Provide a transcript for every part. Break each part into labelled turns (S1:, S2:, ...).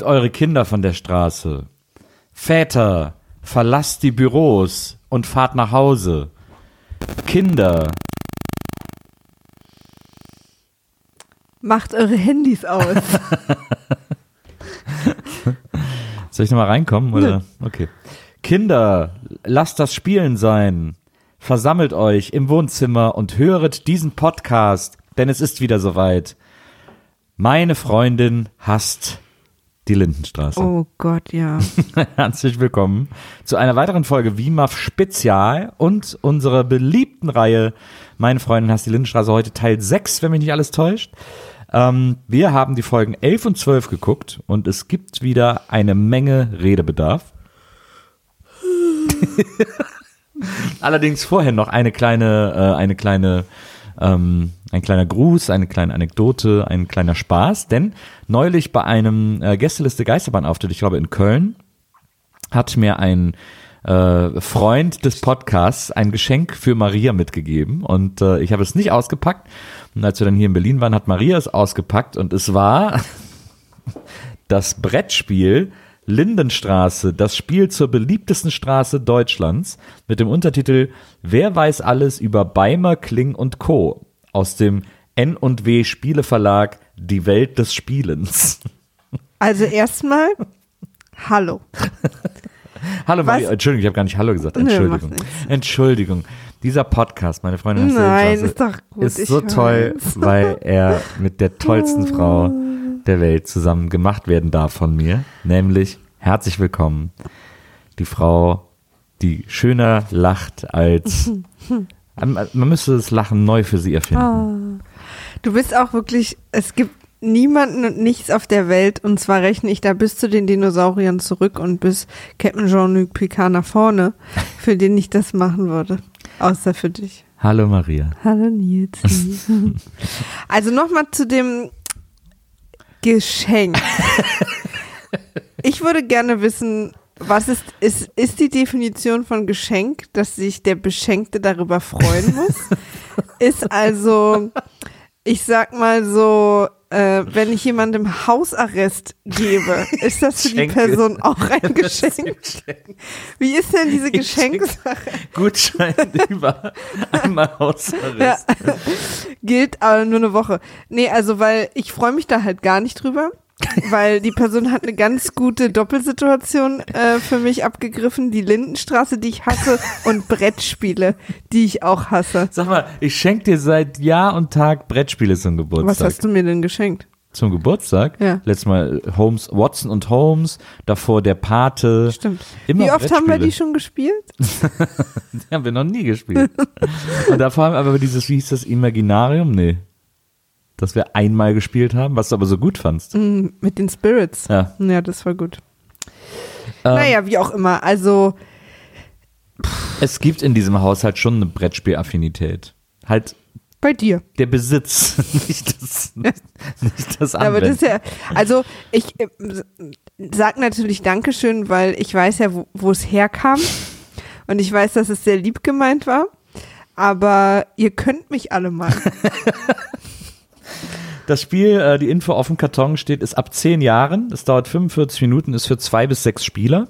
S1: holt eure Kinder von der Straße. Väter, verlasst die Büros und fahrt nach Hause. Kinder,
S2: Macht eure Handys aus.
S1: Soll ich nochmal reinkommen? Oder? Okay. Kinder, lasst das Spielen sein. Versammelt euch im Wohnzimmer und höret diesen Podcast, denn es ist wieder soweit. Meine Freundin hasst die Lindenstraße.
S2: oh Gott, ja.
S1: Herzlich willkommen zu einer weiteren Folge WIMAF Spezial und unserer beliebten Reihe Meine Freundin hasst die Lindenstraße heute Teil 6, wenn mich nicht alles täuscht. Ähm, wir haben die Folgen 11 und 12 geguckt und es gibt wieder eine Menge Redebedarf. Allerdings vorher noch eine kleine, äh, eine kleine, ähm, ein kleiner Gruß, eine kleine Anekdote, ein kleiner Spaß, denn neulich bei einem äh, Gästeliste Geisterbahn-Auftritt, ich glaube in Köln, hat mir ein äh, Freund des Podcasts ein Geschenk für Maria mitgegeben. Und äh, ich habe es nicht ausgepackt. Und als wir dann hier in Berlin waren, hat Maria es ausgepackt. Und es war das Brettspiel Lindenstraße, das Spiel zur beliebtesten Straße Deutschlands mit dem Untertitel Wer weiß alles über Beimer, Kling und Co. aus dem N&W Spieleverlag Die Welt des Spielens.
S2: Also erstmal, hallo.
S1: Hallo Maria,
S2: Was?
S1: Entschuldigung, ich habe gar nicht Hallo gesagt.
S2: Nö,
S1: Entschuldigung.
S2: nichts.
S1: Entschuldigung. Dieser Podcast, meine Freundin
S2: Nein, ist doch gut,
S1: ist so toll, weil er mit der tollsten Frau der Welt zusammen gemacht werden darf von mir. Nämlich, herzlich willkommen, die Frau, die schöner lacht als, man man müsste das Lachen neu für sie erfinden.
S2: Du bist auch wirklich, es gibt niemanden und nichts auf der Welt, und zwar rechne ich da bis zu den Dinosauriern zurück und bis Captain Jean-Luc Picard nach vorne, für den ich das machen würde. Außer für dich.
S1: Hallo Maria.
S2: Hallo Nils. also nochmal zu dem Geschenk. Ich würde gerne wissen, was ist, ist, ist die Definition von Geschenk, dass sich der Beschenkte darüber freuen muss? ist also, ich sag mal so, äh, wenn ich jemandem Hausarrest gebe, ist das für die. Person auch ein Geschenk? Wie ist denn diese Geschenkssache?
S1: Gutschein über einmal Hausarrest.
S2: Ja. Gilt aber nur eine Woche. Nee, also weil ich freue mich da halt gar nicht drüber. Weil die Person hat eine ganz gute Doppelsituation äh, für mich abgegriffen. Die Lindenstraße, die ich hasse, und Brettspiele, die ich auch hasse.
S1: Sag mal, ich schenke dir seit Jahr und Tag Brettspiele zum
S2: Was
S1: Geburtstag.
S2: hast du mir denn geschenkt?
S1: Zum Geburtstag?
S2: Ja.
S1: Letztes Mal Holmes, Watson und Holmes, davor der Pate.
S2: Stimmt.
S1: Immer
S2: Wie oft haben wir die schon gespielt?
S1: Die haben wir noch nie gespielt. und davor haben wir aber dieses, wie hieß das, Imaginarium? Nee. Das wir einmal gespielt haben, was du aber so gut fandst.
S2: Mm, Mit den Spirits.
S1: Ja.
S2: Ja, das war gut.
S1: Ähm,
S2: naja, wie auch immer. Also,
S1: Es gibt in diesem Haushalt schon eine Brettspielaffinität. Halt
S2: bei dir.
S1: der Besitz, nicht das, nicht, das
S2: aber das ist ja, also ich äh, sag natürlich Dankeschön, weil ich weiß ja, wo, wo es herkam. Und ich weiß, dass es sehr lieb gemeint war. Aber ihr könnt mich alle mal.
S1: Das Spiel, äh, die Info auf dem Karton steht, ist ab 10 Jahren. Es dauert 45 Minuten, ist für zwei bis sechs Spieler.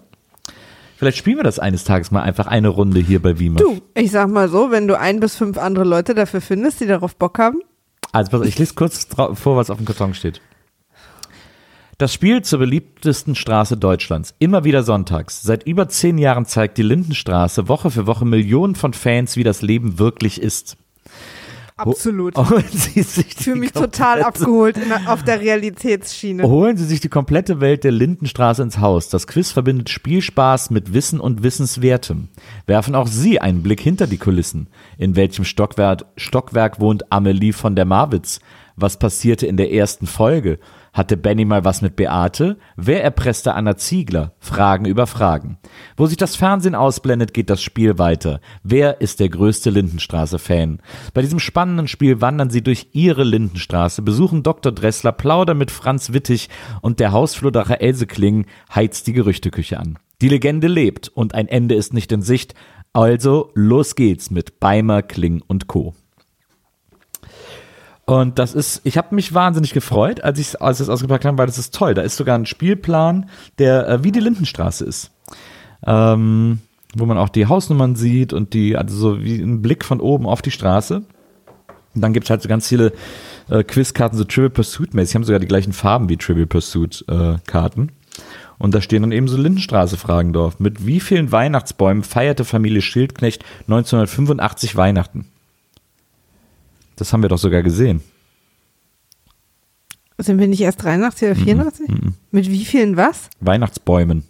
S1: Vielleicht spielen wir das eines Tages mal einfach eine Runde hier bei Wima.
S2: Du, ich sag mal so, wenn du ein bis fünf andere Leute dafür findest, die darauf Bock haben.
S1: Also pass ich lese kurz vor, was auf dem Karton steht. Das Spiel zur beliebtesten Straße Deutschlands. Immer wieder sonntags. Seit über zehn Jahren zeigt die Lindenstraße Woche für Woche Millionen von Fans, wie das Leben wirklich ist.
S2: Absolut.
S1: Holen Sie sich
S2: Ich fühle mich total abgeholt der- auf der Realitätsschiene.
S1: Holen Sie sich die komplette Welt der Lindenstraße ins Haus. Das Quiz verbindet Spielspaß mit Wissen und Wissenswertem. Werfen auch Sie einen Blick hinter die Kulissen. In welchem Stockwerk, Stockwerk wohnt Amelie von der Marwitz? Was passierte in der ersten Folge? Hatte Benny mal was mit Beate? Wer erpresste Anna Ziegler? Fragen über Fragen. Wo sich das Fernsehen ausblendet, geht das Spiel weiter. Wer ist der größte Lindenstraße-Fan? Bei diesem spannenden Spiel wandern sie durch ihre Lindenstraße, besuchen Dr. Dressler, plaudern mit Franz Wittig und der Hausflurdacher Else Kling heizt die Gerüchteküche an. Die Legende lebt und ein Ende ist nicht in Sicht. Also los geht's mit Beimer, Kling und Co. Und das ist, ich habe mich wahnsinnig gefreut, als ich als es ausgepackt habe, weil das ist toll. Da ist sogar ein Spielplan, der äh, wie die Lindenstraße ist. Ähm, wo man auch die Hausnummern sieht und die, also so wie ein Blick von oben auf die Straße. Und dann gibt's halt so ganz viele äh, Quizkarten, so Trivial Pursuit mäßig. Die haben sogar die gleichen Farben wie Trivial Pursuit äh, Karten. Und da stehen dann eben so Lindenstraße-Fragen drauf. Mit wie vielen Weihnachtsbäumen feierte Familie Schildknecht 1985 Weihnachten? Das haben wir doch sogar gesehen.
S2: Sind wir nicht erst 83 oder 84? Mit wie vielen was?
S1: Weihnachtsbäumen.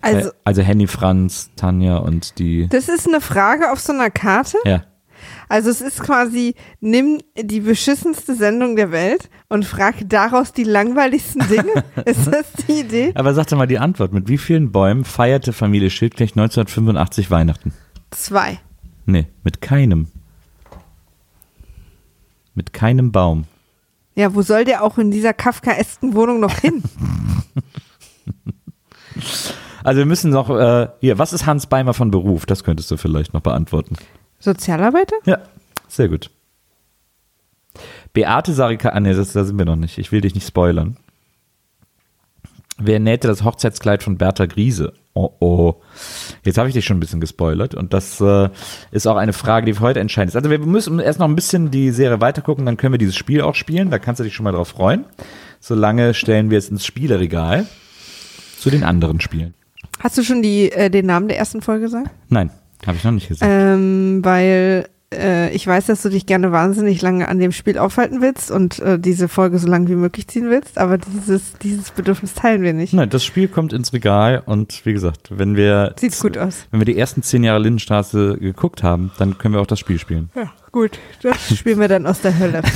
S2: Also,
S1: Äh, also Henny Franz, Tanja und die.
S2: das ist eine Frage auf so einer Karte.
S1: Ja.
S2: Also es ist quasi, nimm die beschissenste Sendung der Welt und frag daraus die langweiligsten Dinge. ist das die Idee?
S1: Aber sag doch mal die Antwort. Mit wie vielen Bäumen feierte Familie Schildknecht 1985 Weihnachten?
S2: Zwei.
S1: Nee, mit keinem. Mit keinem Baum.
S2: Ja, wo soll der auch in dieser kafkaesken Wohnung noch hin?
S1: Also wir müssen noch, äh, hier, was ist Hans Beimer von Beruf? Das könntest du vielleicht noch beantworten.
S2: Sozialarbeiter?
S1: Ja, sehr gut. Beate Sarika, ah nee, das, da sind wir noch nicht. Ich will dich nicht spoilern. Wer nähte das Hochzeitskleid von Bertha Griese? Oh oh. Jetzt habe ich dich schon ein bisschen gespoilert und das äh, ist auch eine Frage, die für heute entscheidend ist. Also wir müssen erst noch ein bisschen die Serie weitergucken, dann können wir dieses Spiel auch spielen. Da kannst du dich schon mal drauf freuen. Solange stellen wir es ins Spieleregal zu den anderen Spielen.
S2: Hast du schon die, äh, den Namen der ersten Folge gesagt?
S1: Nein, habe ich noch nicht gesagt.
S2: Ähm, weil äh, ich weiß, dass du dich gerne wahnsinnig lange an dem Spiel aufhalten willst und äh, diese Folge so lang wie möglich ziehen willst, aber dieses, dieses Bedürfnis teilen wir nicht.
S1: Nein, das Spiel kommt ins Regal und wie gesagt, wenn wir
S2: Sieht gut aus.
S1: wenn wir die ersten zehn Jahre Lindenstraße geguckt haben, dann können wir auch das Spiel spielen.
S2: Ja, gut. Das spielen wir dann aus der Hölle.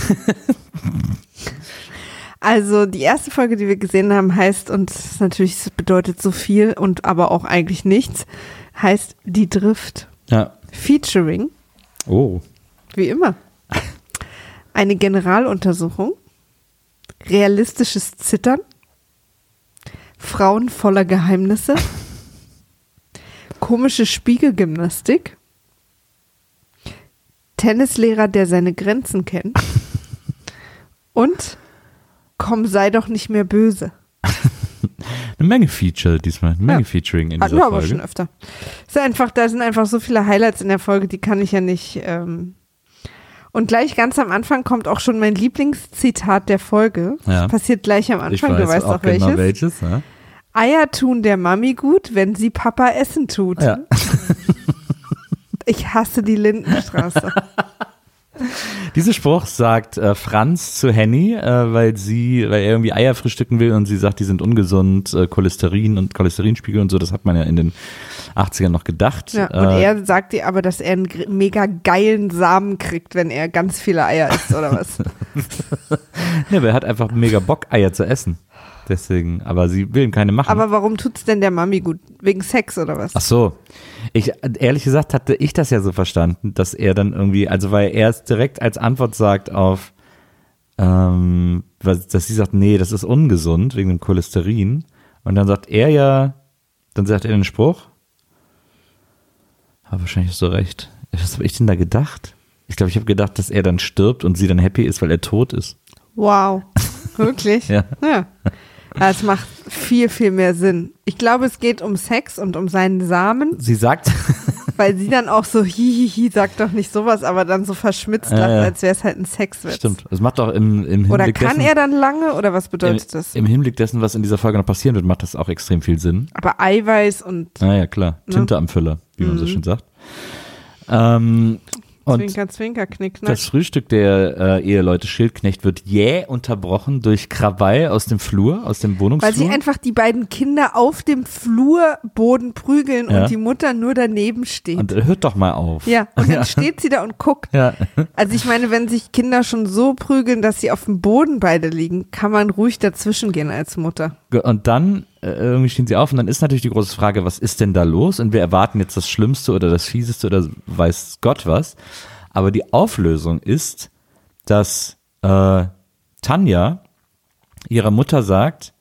S2: Also die erste Folge, die wir gesehen haben, heißt, und natürlich bedeutet so viel und aber auch eigentlich nichts, heißt Die Drift.
S1: Ja.
S2: Featuring,
S1: Oh.
S2: wie immer, eine Generaluntersuchung, realistisches Zittern, Frauen voller Geheimnisse, komische Spiegelgymnastik, Tennislehrer, der seine Grenzen kennt. Und Komm, sei doch nicht mehr böse.
S1: Eine Menge Feature diesmal, eine Menge
S2: Ja.
S1: Featuring in
S2: Hatten
S1: dieser
S2: wir aber schon
S1: Folge.
S2: öfter. Ist einfach, da sind einfach so viele Highlights in der Folge, die kann ich ja nicht. Ähm und gleich ganz am Anfang kommt auch schon mein Lieblingszitat der Folge.
S1: Ja.
S2: Passiert gleich am Anfang,
S1: weiß
S2: du weißt auch, welches.
S1: genau welches. Ja.
S2: Eier tun der Mami gut, wenn sie Papa Essen tut.
S1: Ja.
S2: Ich hasse die Lindenstraße.
S1: Dieser Spruch sagt äh, Franz zu Henny, äh, weil sie, weil er irgendwie Eier frühstücken will und sie sagt, die sind ungesund, äh, Cholesterin und Cholesterinspiegel und so, das hat man ja in den 80ern noch gedacht.
S2: Ja, und
S1: äh,
S2: er sagt ihr aber, dass er einen mega geilen Samen kriegt, wenn er ganz viele Eier isst, oder was?
S1: ja, aber er hat einfach mega Bock, Eier zu essen. Deswegen, aber sie will ihm keine machen.
S2: aber warum tut's denn der Mami gut? Wegen Sex oder was?
S1: Ach so. Ich, ehrlich gesagt hatte ich das ja so verstanden, dass er dann irgendwie, also weil er es direkt als Antwort sagt auf, ähm, dass sie sagt, nee, das ist ungesund wegen dem Cholesterin. Und dann sagt er ja, dann sagt er den Spruch. Aber wahrscheinlich hast du recht. Was habe ich denn da gedacht? Ich glaube, ich habe gedacht, dass er dann stirbt und sie dann happy ist, weil er tot ist.
S2: Wow. Wirklich?
S1: Ja.
S2: ja. Ja, Es macht viel, viel mehr Sinn. Ich glaube, es geht um Sex und um seinen Samen,
S1: Sie sagt,
S2: weil sie dann auch so hihihi, sagt doch nicht sowas, aber dann so verschmitzt lacht,
S1: ja.
S2: als wäre es halt ein Sexwitz.
S1: stimmt, das macht doch im, im Hinblick
S2: Oder kann
S1: dessen,
S2: er dann lange oder was bedeutet
S1: im,
S2: das?
S1: im Hinblick dessen, was in dieser Folge noch passieren wird, macht das auch extrem viel Sinn.
S2: Aber Eiweiß und
S1: Ah ja, klar.
S2: Ne?
S1: Tinte am Füller, wie man so
S2: Mhm.
S1: schön sagt. Ähm, Und
S2: Zwinker, zwinker, knick, knack.
S1: das Frühstück der äh, Eheleute Schildknecht wird jäh unterbrochen durch Krawall aus dem Flur, aus dem
S2: Weil
S1: Wohnungsflur.
S2: sie einfach die beiden Kinder auf dem Flurboden prügeln
S1: Ja.
S2: und die Mutter nur daneben steht.
S1: und hört doch mal auf.
S2: ja, und dann steht sie da und guckt.
S1: Ja.
S2: Also ich meine, wenn sich Kinder schon so prügeln, dass sie auf dem Boden beide liegen, kann man ruhig dazwischen gehen als Mutter.
S1: Und dann irgendwie stehen sie auf und dann ist natürlich die große Frage, was ist denn da los? Und wir erwarten jetzt das Schlimmste oder das Fieseste oder weiß Gott was. Aber die Auflösung ist, dass äh, Tanja ihrer Mutter sagt,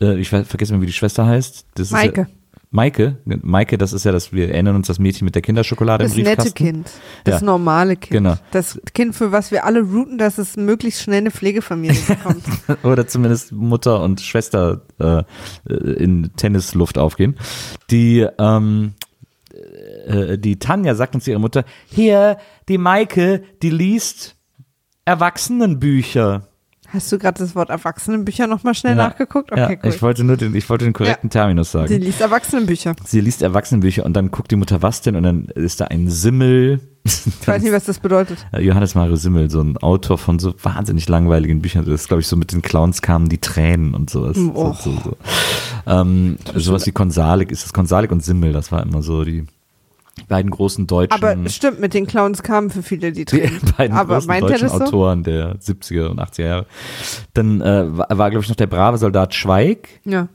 S1: äh, ich ver- vergesse mal, wie die Schwester heißt. Das
S2: Maike.
S1: Ist Maike, Maike, das ist ja das, wir erinnern uns das Mädchen mit der Kinderschokolade
S2: Das
S1: im
S2: nette
S1: Briefkasten.
S2: Kind. Das
S1: Ja.
S2: normale Kind.
S1: Genau.
S2: Das Kind, für was wir alle routen, dass es möglichst schnell eine Pflegefamilie bekommt.
S1: oder zumindest Mutter und Schwester äh, äh, in Tennisluft aufgehen. Die ähm, äh, die Tanja sagt uns ihre Mutter, hier, die Maike, die liest Erwachsenenbücher.
S2: Hast du gerade das Wort Erwachsenenbücher nochmal schnell
S1: Ja.
S2: nachgeguckt?
S1: ja,
S2: Okay, cool.
S1: ich wollte nur den, ich wollte den korrekten Terminus sagen.
S2: Sie liest Erwachsenenbücher.
S1: Sie liest Erwachsenenbücher und dann guckt die Mutter, was denn? Und dann ist da ein Simmel.
S2: Ich weiß nicht, was das bedeutet.
S1: Äh, Johannes Mario Simmel, so ein Autor von so wahnsinnig langweiligen Büchern. Das ist, glaube ich, so mit den Clowns kamen die Tränen und sowas.
S2: Oh.
S1: So, so, so. Ähm, sowas wie Konsalik, ist das Konsalik und Simmel, das war immer so die beiden großen deutschen,
S2: Aber stimmt, mit den Clowns kamen für viele die
S1: die
S2: Tränen.
S1: beiden
S2: Aber
S1: großen deutschen
S2: so?
S1: Autoren der 70er und 80er Jahre. Dann äh, war, war glaube ich, noch der brave Soldat Schweig.
S2: Ja.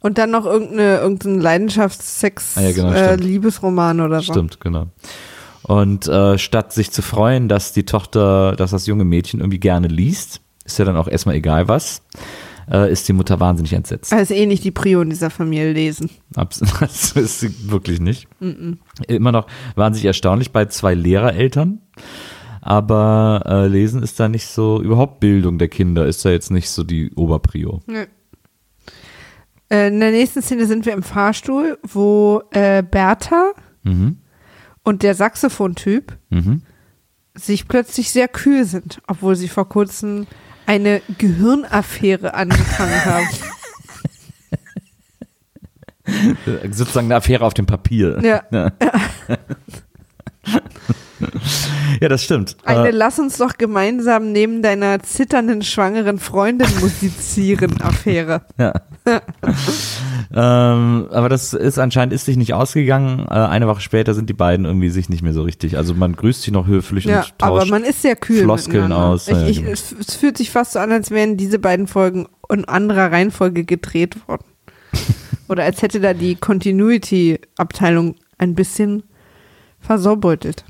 S2: Und dann noch irgendeine, irgendein Leidenschaftssex,
S1: Ah ja, genau,
S2: äh. Liebesroman oder so.
S1: Stimmt, genau. Und äh, statt sich zu freuen, dass die Tochter, dass das junge Mädchen irgendwie gerne liest, ist ja dann auch erstmal egal was, äh, ist die Mutter wahnsinnig entsetzt.
S2: Also eh nicht die Prio in dieser Familie lesen.
S1: Abs- Das ist sie wirklich nicht. Immer noch wahnsinnig erstaunlich bei zwei Lehrereltern. Aber äh, Lesen ist da nicht so, überhaupt Bildung der Kinder ist da jetzt nicht so die Oberprio.
S2: Nö. Äh, In der nächsten Szene sind wir im Fahrstuhl, wo äh, Bertha
S1: Mhm.
S2: und der Saxophontyp
S1: Mhm.
S2: sich plötzlich sehr kühl sind, obwohl sie vor kurzem eine Gehirnaffäre angefangen haben.
S1: Äh, Sozusagen eine Affäre auf dem Papier.
S2: Ja.
S1: Ja, ja das stimmt.
S2: Eine
S1: Äh,
S2: Lass uns doch gemeinsam neben deiner zitternden schwangeren Freundin musizieren Affäre.
S1: Ja. ähm, aber das ist anscheinend ist sich nicht ausgegangen. Äh, eine Woche später sind die beiden irgendwie sich nicht mehr so richtig. Also man grüßt sich noch höflich
S2: Ja,
S1: und tauscht.
S2: aber man ist sehr kühl
S1: Floskeln aus,
S2: Ich, ich,
S1: genau.
S2: es, es fühlt sich fast so an, als wären diese beiden Folgen in anderer Reihenfolge gedreht worden. Oder als hätte da die Continuity-Abteilung ein bisschen versobeutelt.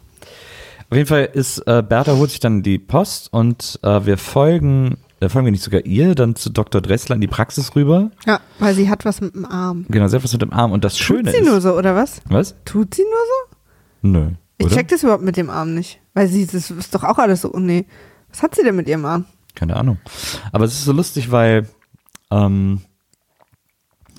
S1: Auf jeden Fall ist äh, Bertha holt sich dann die Post und äh, wir folgen, äh, folgen wir nicht sogar ihr, dann zu Dr. Dressler in die Praxis rüber.
S2: Ja, weil sie hat was mit dem Arm.
S1: Genau, sie hat was mit dem Arm und das Schöne
S2: Tut sie
S1: ist.
S2: nur so, oder was?
S1: Was?
S2: Tut sie nur so?
S1: Nö.
S2: Ich
S1: oder?
S2: check das überhaupt mit dem Arm nicht. Weil sie, das ist doch auch alles so, oh nee. Was hat sie denn mit ihrem Arm?
S1: Keine Ahnung. Aber es ist so lustig, weil, ähm,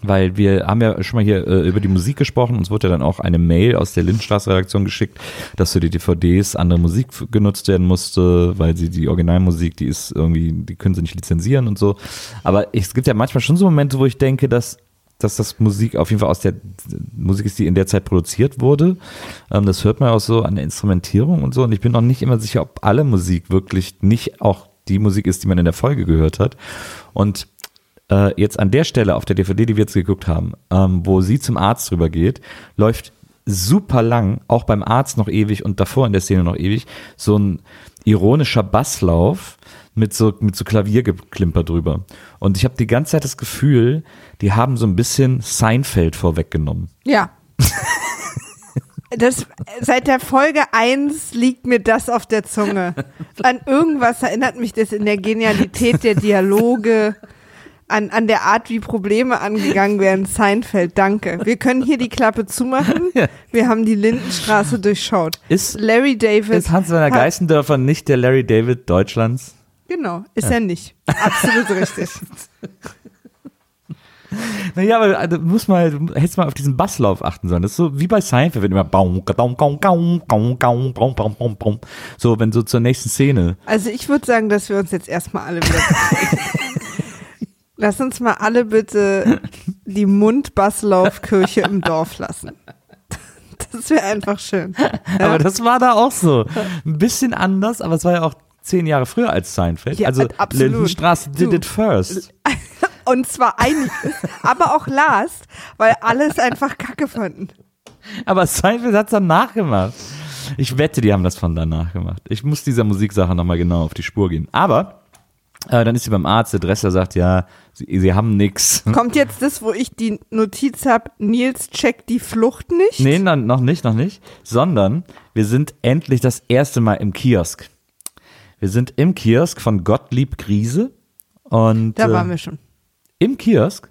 S1: weil wir haben ja schon mal hier äh, über die Musik gesprochen. Uns wurde ja dann auch eine Mail aus der Lindstraße-Redaktion geschickt, dass für die DVDs andere Musik genutzt werden musste, weil sie die Originalmusik, die ist irgendwie, die können sie nicht lizenzieren und so. Aber es gibt ja manchmal schon so Momente, wo ich denke, dass dass das Musik auf jeden Fall aus der Musik ist, die in der Zeit produziert wurde. Ähm, das hört man auch so an der Instrumentierung und so. Und ich bin noch nicht immer sicher, ob alle Musik wirklich nicht auch die Musik ist, die man in der Folge gehört hat. Und äh, jetzt an der Stelle auf der DVD, die wir jetzt geguckt haben, ähm, wo sie zum Arzt drüber geht, läuft super lang, auch beim Arzt noch ewig und davor in der Szene noch ewig, so ein ironischer Basslauf mit so, mit so Klaviergeklimper drüber. Und ich habe die ganze Zeit das Gefühl, die haben so ein bisschen Seinfeld vorweggenommen.
S2: Ja. Das, seit der Folge 1 liegt mir das auf der Zunge. An irgendwas erinnert mich das in der Genialität der Dialoge, an, an der Art, wie Probleme angegangen werden. Seinfeld, danke. Wir können hier die Klappe zumachen. Wir haben die Lindenstraße durchschaut.
S1: Ist,
S2: Larry David.
S1: ist Hans-Werner Geißendörfer nicht der Larry David Deutschlands?
S2: Genau, ist er nicht. Absolut richtig.
S1: Naja, aber äh, du musst mal, hättest mal auf diesen Basslauf achten sollen. Das ist so wie bei Seinfeld, wenn immer baum, baum, baum, baum, baum. So, wenn so zur nächsten Szene.
S2: Also ich würde sagen, dass wir uns jetzt erstmal alle wieder. Lass uns mal alle bitte die Mundbasslaufkirche im Dorf lassen. Das wäre einfach schön.
S1: Aber das war da auch so. Ein bisschen anders, aber es war ja auch zehn Jahre früher als Seinfeld.
S2: Ja,
S1: also
S2: absolut.
S1: Lindenstraße did it first.
S2: Und zwar einiges, aber auch last, weil alles einfach kacke fanden.
S1: Aber Seinfeld hat's dann nachgemacht. Ich wette, die haben das von danach gemacht. Ich muss dieser Musiksache nochmal genau auf die Spur gehen. Aber äh, dann ist sie beim Arzt, der Dressler sagt, ja, sie, sie haben nix.
S2: Kommt jetzt das, wo ich die Notiz habe, Nils checkt die Flucht nicht?
S1: Nee, noch, noch nicht, noch nicht. Sondern wir sind endlich das erste Mal im Kiosk. Wir sind im Kiosk von Gottlieb Griese. Und
S2: Da
S1: äh,
S2: waren wir schon.
S1: im Kiosk.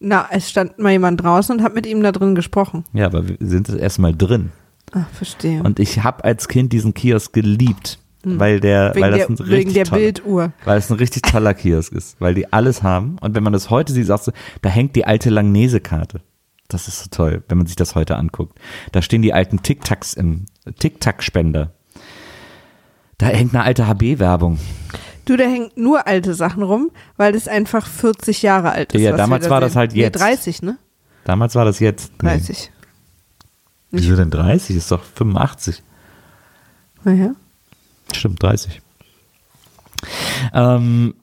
S2: Na, es stand mal jemand draußen und hat mit ihm da drin gesprochen.
S1: Ja, aber wir sind das erste Mal drin.
S2: Ah, verstehe.
S1: Und ich habe als Kind diesen Kiosk geliebt, weil der,
S2: wegen
S1: weil das
S2: der,
S1: ein
S2: wegen
S1: richtig
S2: der
S1: toller,
S2: Bilduhr.
S1: weil es ein richtig toller Kiosk ist, weil die alles haben. Und wenn man das heute sieht, sagst du, da hängt die alte Langnese-Karte. Das ist so toll, wenn man sich das heute anguckt. Da stehen die alten Tic-Tacs im Tic-Tac-Spender. Da hängt eine alte HB-Werbung.
S2: Du, da hängt nur alte Sachen rum, weil das einfach 40 Jahre alt ist.
S1: Ja,
S2: was
S1: damals
S2: da
S1: war das
S2: sehen.
S1: halt
S2: Nee,
S1: jetzt.
S2: 30, ne?
S1: Damals war das jetzt. Nee.
S2: 30.
S1: Wieso denn 30? Ist doch 85.
S2: Naja.
S1: Stimmt, 30. Ähm,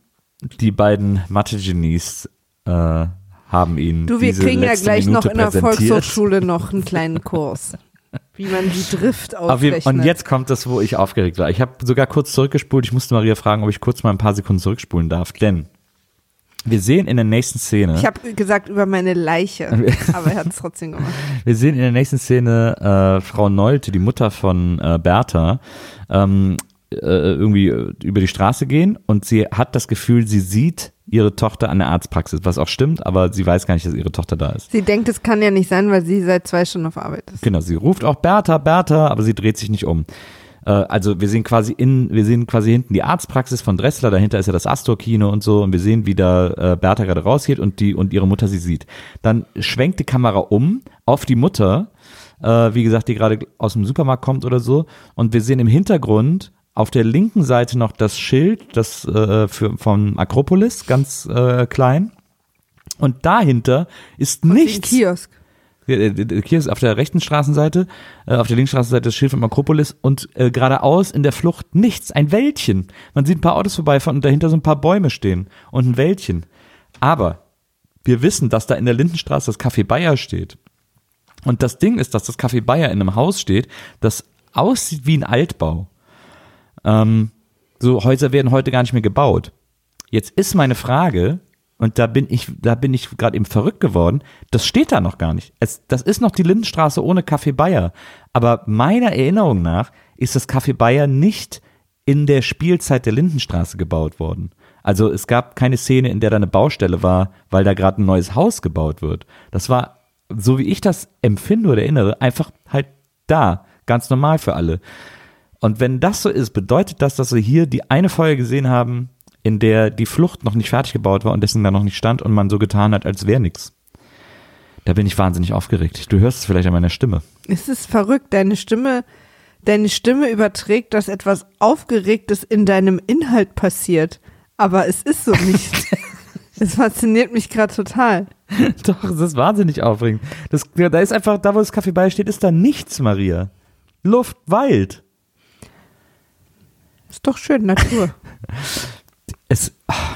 S1: die beiden Mathe-Genies äh, haben ihn.
S2: Du, wir
S1: diese
S2: kriegen ja gleich noch
S1: Minute
S2: in der. Volkshochschule noch einen kleinen Kurs. Wie man die Drift
S1: Auf jeden,
S2: ausrechnet.
S1: und jetzt kommt das, wo ich aufgeregt war. Ich habe sogar kurz zurückgespult. Ich musste Maria fragen, ob ich kurz mal ein paar Sekunden zurückspulen darf. Denn wir sehen in der nächsten Szene.
S2: Ich habe gesagt über meine Leiche, aber er hat es trotzdem gemacht.
S1: Wir sehen in der nächsten Szene äh, Frau Nolte, die Mutter von äh, Bertha, ähm, äh, irgendwie äh, über die Straße gehen und sie hat das Gefühl, sie sieht ihre Tochter an der Arztpraxis, was auch stimmt, aber sie weiß gar nicht, dass ihre Tochter da ist.
S2: Sie denkt, es kann ja nicht sein, weil sie seit zwei Stunden auf Arbeit ist.
S1: Genau, sie ruft auch Bertha, Bertha, aber sie dreht sich nicht um. Äh, also wir sehen quasi in, wir sehen quasi hinten die Arztpraxis von Dressler, dahinter ist ja das Astor-Kino und so und wir sehen, wie da äh, Bertha gerade rausgeht und die und ihre Mutter sie sieht. Dann schwenkt die Kamera um auf die Mutter, äh, wie gesagt, die gerade aus dem Supermarkt kommt oder so und wir sehen im Hintergrund auf der linken Seite noch das Schild, das äh, für, von Akropolis, ganz äh, klein. Und dahinter ist
S2: Den
S1: nichts.
S2: Kiosk.
S1: Hier hier ist auf der rechten Straßenseite, äh, auf der linken Straßenseite das Schild von Akropolis und äh, geradeaus in der Flucht nichts, ein Wäldchen. Man sieht ein paar Autos vorbeifahren und dahinter so ein paar Bäume stehen und ein Wäldchen. Aber wir wissen, dass da in der Lindenstraße das Café Bayer steht. Und das Ding ist, dass das Café Bayer in einem Haus steht, das aussieht wie ein Altbau. Ähm, so Häuser werden heute gar nicht mehr gebaut. Jetzt ist meine Frage, und da bin ich, da bin ich gerade eben verrückt geworden, das steht da noch gar nicht. Es, das ist noch die Lindenstraße ohne Café Bayer. Aber meiner Erinnerung nach ist das Café Bayer nicht in der Spielzeit der Lindenstraße gebaut worden. Also es gab keine Szene, in der da eine Baustelle war, weil da gerade ein neues Haus gebaut wird. Das war, so wie ich das empfinde oder erinnere, einfach halt da, ganz normal für alle. Und wenn das so ist, bedeutet das, dass wir hier die eine Folge gesehen haben, in der die Flucht noch nicht fertig gebaut war und deswegen da noch nicht stand und man so getan hat, als wäre nix. Da bin ich wahnsinnig aufgeregt. Du hörst es vielleicht an meiner Stimme.
S2: Es ist verrückt, deine Stimme, deine Stimme überträgt, dass etwas Aufgeregtes in deinem Inhalt passiert. Aber es ist so nicht. Es fasziniert mich gerade total.
S1: Doch, das ist wahnsinnig aufregend. Das, da ist einfach, da wo das Kaffee bei steht, ist da nichts, Maria. Luft, Wald.
S2: Ist doch schön, Natur.
S1: Es, ah.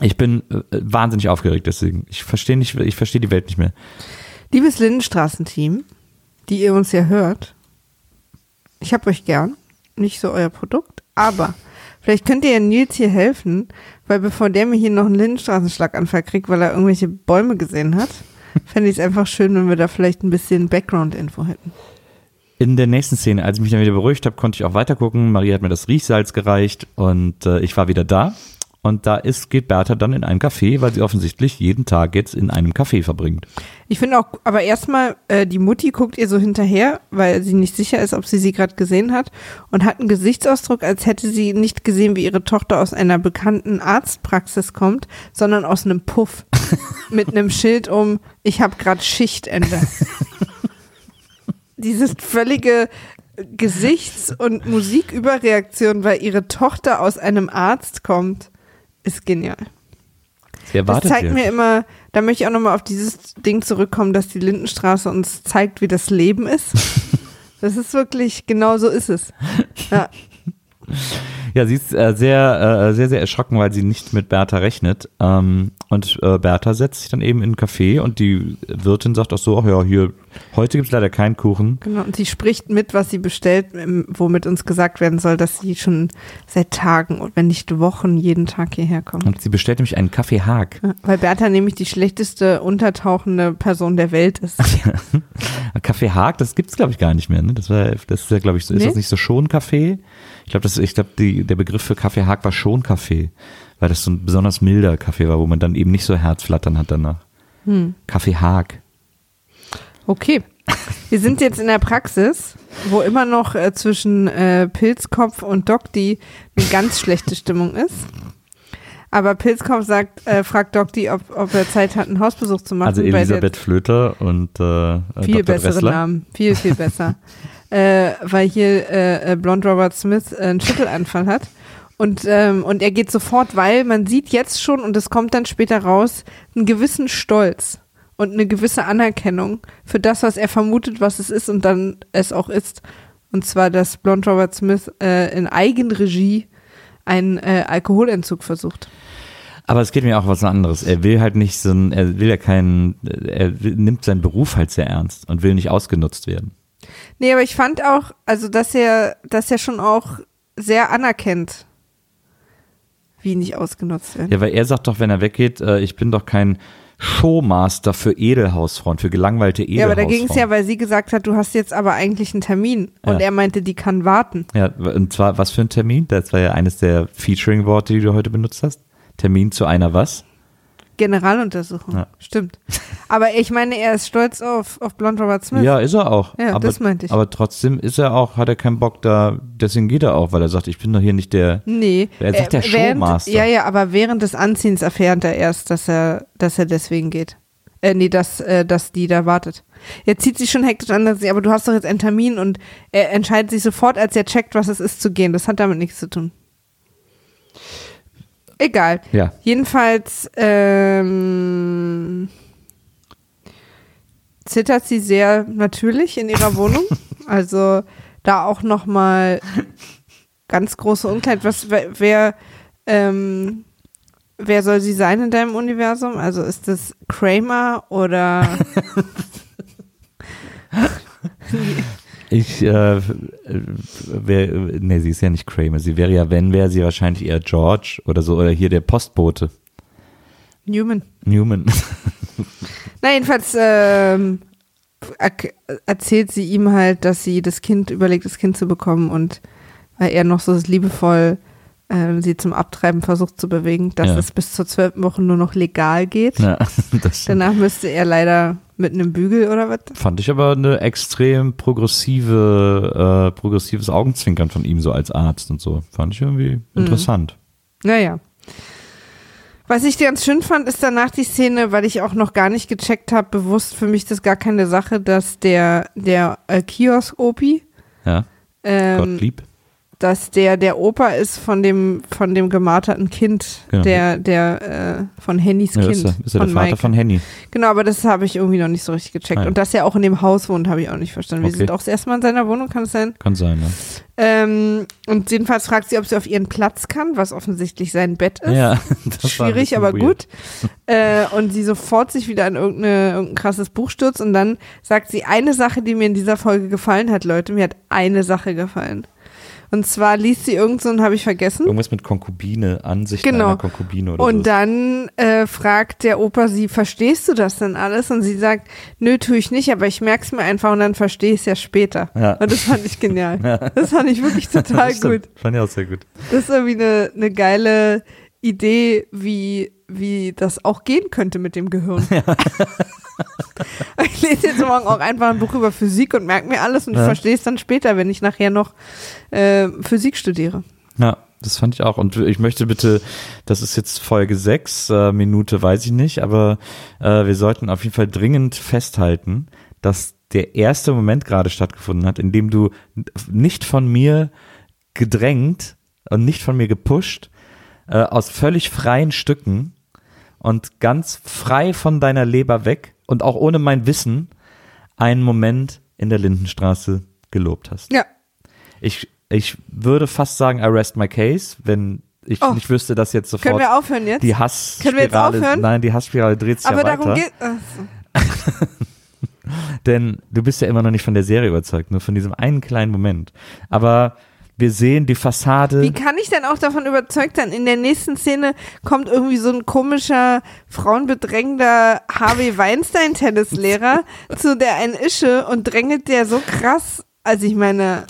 S1: ich bin äh, wahnsinnig aufgeregt deswegen. Ich verstehe nicht, ich verstehe die Welt nicht mehr.
S2: Liebes Lindenstraßenteam, die ihr uns ja hört, ich hab euch gern, nicht so euer Produkt, aber vielleicht könnt ihr ja Nils hier helfen, weil bevor der mir hier noch einen Lindenstraßenschlaganfall kriegt, weil er irgendwelche Bäume gesehen hat, fände ich es einfach schön, wenn wir da vielleicht ein bisschen Background-Info hätten.
S1: In der nächsten Szene, als ich mich dann wieder beruhigt habe, konnte ich auch weiter gucken. Maria hat mir das Riechsalz gereicht und äh, ich war wieder da. Und da ist, geht Bertha dann in ein Café, weil sie offensichtlich jeden Tag jetzt in einem Café verbringt.
S2: Ich finde auch, aber erstmal, äh, die Mutti guckt ihr so hinterher, weil sie nicht sicher ist, ob sie sie gerade gesehen hat und hat einen Gesichtsausdruck, als hätte sie nicht gesehen, wie ihre Tochter aus einer bekannten Arztpraxis kommt, sondern aus einem Puff mit einem Schild um, ich habe gerade Schichtende. Dieses völlige Gesichts- und Musiküberreaktion, weil ihre Tochter aus einem Arzt kommt, ist genial.
S1: Sie
S2: Das zeigt
S1: sie.
S2: mir immer, da möchte ich auch nochmal auf dieses Ding zurückkommen, dass die Lindenstraße uns zeigt, wie das Leben ist. Das ist wirklich, genau so ist es. Ja,
S1: Ja, sie ist äh, sehr, äh, sehr, sehr erschrocken, weil sie nicht mit Bertha rechnet. Ähm, und äh, Bertha setzt sich dann eben in ein Café und die Wirtin sagt auch so, ach ja, hier, heute gibt's leider keinen Kuchen.
S2: genau. Und sie spricht mit, was sie bestellt, ähm, womit uns gesagt werden soll, dass sie schon seit Tagen und wenn nicht Wochen jeden Tag hierher kommt.
S1: Und sie bestellt nämlich einen Kaffee Haag.
S2: Ja, Weil Bertha nämlich die schlechteste untertauchende Person der Welt ist.
S1: Kaffee Haag, das gibt's glaube ich gar nicht mehr. Ne? Das, war, das ist ja glaube ich so, ist
S2: Nee?
S1: das nicht so schon Kaffee? Ich glaube, das, ich glaube, die- der Begriff für Kaffee Haag war schon Kaffee, weil das so ein besonders milder Kaffee war, wo man dann eben nicht so Herzflattern hat danach.
S2: Hm.
S1: Kaffee Haag.
S2: Okay. Wir sind jetzt in der Praxis, wo immer noch äh, zwischen äh, Pilzkopf und Dokti eine ganz schlechte Stimmung ist. Aber Pilzkopf sagt, äh, fragt Dokti, ob, ob er Zeit hat, einen Hausbesuch zu machen.
S1: Also Elisabeth Flöter und äh,
S2: viel
S1: Dr.
S2: bessere
S1: Dressler.
S2: Namen, viel, viel besser. äh, weil hier äh, äh, Blond Robert Smith äh, einen Schüttelanfall hat. Und, ähm, und er geht sofort, weil man sieht jetzt schon, und es kommt dann später raus, einen gewissen Stolz und eine gewisse Anerkennung für das, was er vermutet, was es ist und dann es auch ist. Und zwar, dass Blond Robert Smith äh, in Eigenregie einen äh, Alkoholentzug versucht.
S1: Aber es geht mir auch was anderes. Er will halt nicht so ein, er will ja keinen, er will, nimmt seinen Beruf halt sehr ernst und will nicht ausgenutzt werden.
S2: Nee, aber ich fand auch, also dass er, dass er schon auch sehr anerkennt, wie nicht ausgenutzt werden.
S1: Ja, weil er sagt doch, wenn er weggeht, äh, ich bin doch kein Showmaster für Edelhausfrauen, für gelangweilte
S2: Ja, aber
S1: Edelhausfrauen.
S2: da ging es ja, weil sie gesagt hat, du hast jetzt aber eigentlich einen Termin. Und
S1: Ja.
S2: er meinte, die kann warten.
S1: Ja, und zwar, was für ein Termin? Das war ja eines der Featuring-Worte, die du heute benutzt hast. Termin zu einer was?
S2: Generaluntersuchung.
S1: Ja.
S2: Stimmt. Aber ich meine, er ist stolz auf, auf Blond Robert Smith.
S1: Ja, ist er auch.
S2: Ja,
S1: aber,
S2: das meinte ich.
S1: Aber trotzdem ist er auch, hat er keinen Bock da, deswegen geht er auch, weil er sagt, ich bin doch hier nicht der,
S2: Nee.
S1: Er sagt der
S2: während,
S1: Showmaster.
S2: Ja, ja, aber während des Anziehens erfährt er erst, dass er, dass er deswegen geht. Äh, nee, dass, äh, dass die da wartet. Er zieht sich schon hektisch an, dass sie, aber du hast doch jetzt einen Termin und er entscheidet sich sofort, als er checkt, was es ist, zu gehen. Das hat damit nichts zu tun. Egal.
S1: ja.
S2: Jedenfalls ähm, zittert sie sehr natürlich in ihrer Wohnung. Also da auch noch mal ganz große Unklarheit. Was wer, wer ähm, wer soll sie sein in deinem Universum? Also ist das Kramer oder
S1: Ich, äh, wär, nee, sie ist ja nicht Kramer. Sie wäre ja, wenn, wäre sie wahrscheinlich eher George oder so, oder hier der Postbote.
S2: Newman?
S1: Newman.
S2: Na, jedenfalls ähm, er erzählt sie ihm halt, dass sie das Kind überlegt, das Kind zu bekommen und weil er noch so liebevoll ähm, sie zum Abtreiben versucht zu bewegen, dass
S1: Ja.
S2: es bis zur zwölften Woche nur noch legal geht.
S1: Ja, das
S2: Danach müsste er leider mit einem Bügel oder was?
S1: fand ich aber eine extrem progressive, äh, progressives Augenzwinkern von ihm so als Arzt und so. Fand ich irgendwie interessant.
S2: Naja. Was ich ganz schön fand, ist danach die Szene, weil ich auch noch gar nicht gecheckt habe, bewusst für mich das gar keine Sache, dass der, der äh, Kiosk-Opi,
S1: Ja,
S2: ähm,
S1: Gottlieb.
S2: Dass der der Opa ist von dem von dem gemarterten Kind,
S1: Genau.
S2: der der äh, von Hennys
S1: Ja,
S2: Kind.
S1: ist er, ist er der Vater
S2: Mike.
S1: von Henny.
S2: Genau, aber das habe ich irgendwie noch nicht so richtig gecheckt.
S1: Ah, ja.
S2: Und dass er auch in dem Haus wohnt, habe ich auch nicht verstanden. Wir
S1: Okay.
S2: sind auch das erste Mal in seiner Wohnung, kann es sein?
S1: Kann sein, ja.
S2: Ähm, und jedenfalls fragt sie, ob sie auf ihren Platz kann, was offensichtlich sein Bett ist.
S1: Ja, das
S2: Schwierig, aber
S1: weird.
S2: gut. Äh, und sie sofort sich wieder an irgendeine, irgendein krasses Buch stürzt und dann sagt sie eine Sache, die mir in dieser Folge gefallen hat, Leute. Mir hat eine Sache gefallen. Und zwar liest sie irgend so, habe ich vergessen.
S1: Irgendwas mit Konkubine, Ansicht
S2: Genau.
S1: einer Konkubine oder
S2: Und
S1: so.
S2: dann äh, fragt der Opa sie, verstehst du das denn alles? Und sie sagt, nö, tue ich nicht, aber ich merk's mir einfach und dann verstehe ich es ja später.
S1: Ja.
S2: Und das fand ich genial. Das fand ich wirklich total gut.
S1: Fand ich auch sehr gut.
S2: Das ist irgendwie eine, eine geile Idee, wie, wie das auch gehen könnte mit dem Gehirn. ich lese jetzt morgen auch einfach ein Buch über Physik und merke mir alles und
S1: Ja.
S2: verstehe es dann später, wenn ich nachher noch äh, Physik studiere.
S1: Ja, das fand ich auch. Und ich möchte bitte, das ist jetzt Folge 6, äh, Minute weiß ich nicht, aber äh, wir sollten auf jeden Fall dringend festhalten, dass der erste Moment gerade stattgefunden hat, in dem du nicht von mir gedrängt und nicht von mir gepusht, äh, aus völlig freien Stücken und ganz frei von deiner Leber weg und auch ohne mein Wissen einen Moment in der Lindenstraße gelobt hast.
S2: Ja.
S1: Ich, ich würde fast sagen, I rest my case, wenn ich
S2: Oh.
S1: nicht wüsste, dass jetzt
S2: Können
S1: sofort
S2: wir aufhören jetzt?
S1: die Hassspirale,
S2: Können wir jetzt aufhören?
S1: nein, die Hassspirale dreht sich
S2: Aber
S1: ja weiter.
S2: darum geht.
S1: Denn du bist ja immer noch nicht von der Serie überzeugt, nur von diesem einen kleinen Moment. Aber wir sehen die Fassade.
S2: Wie kann ich denn auch davon überzeugt sein? In der nächsten Szene kommt irgendwie so ein komischer, frauenbedrängender Harvey Weinstein-Tennislehrer zu der einen Ische und drängelt der so krass. Also ich meine,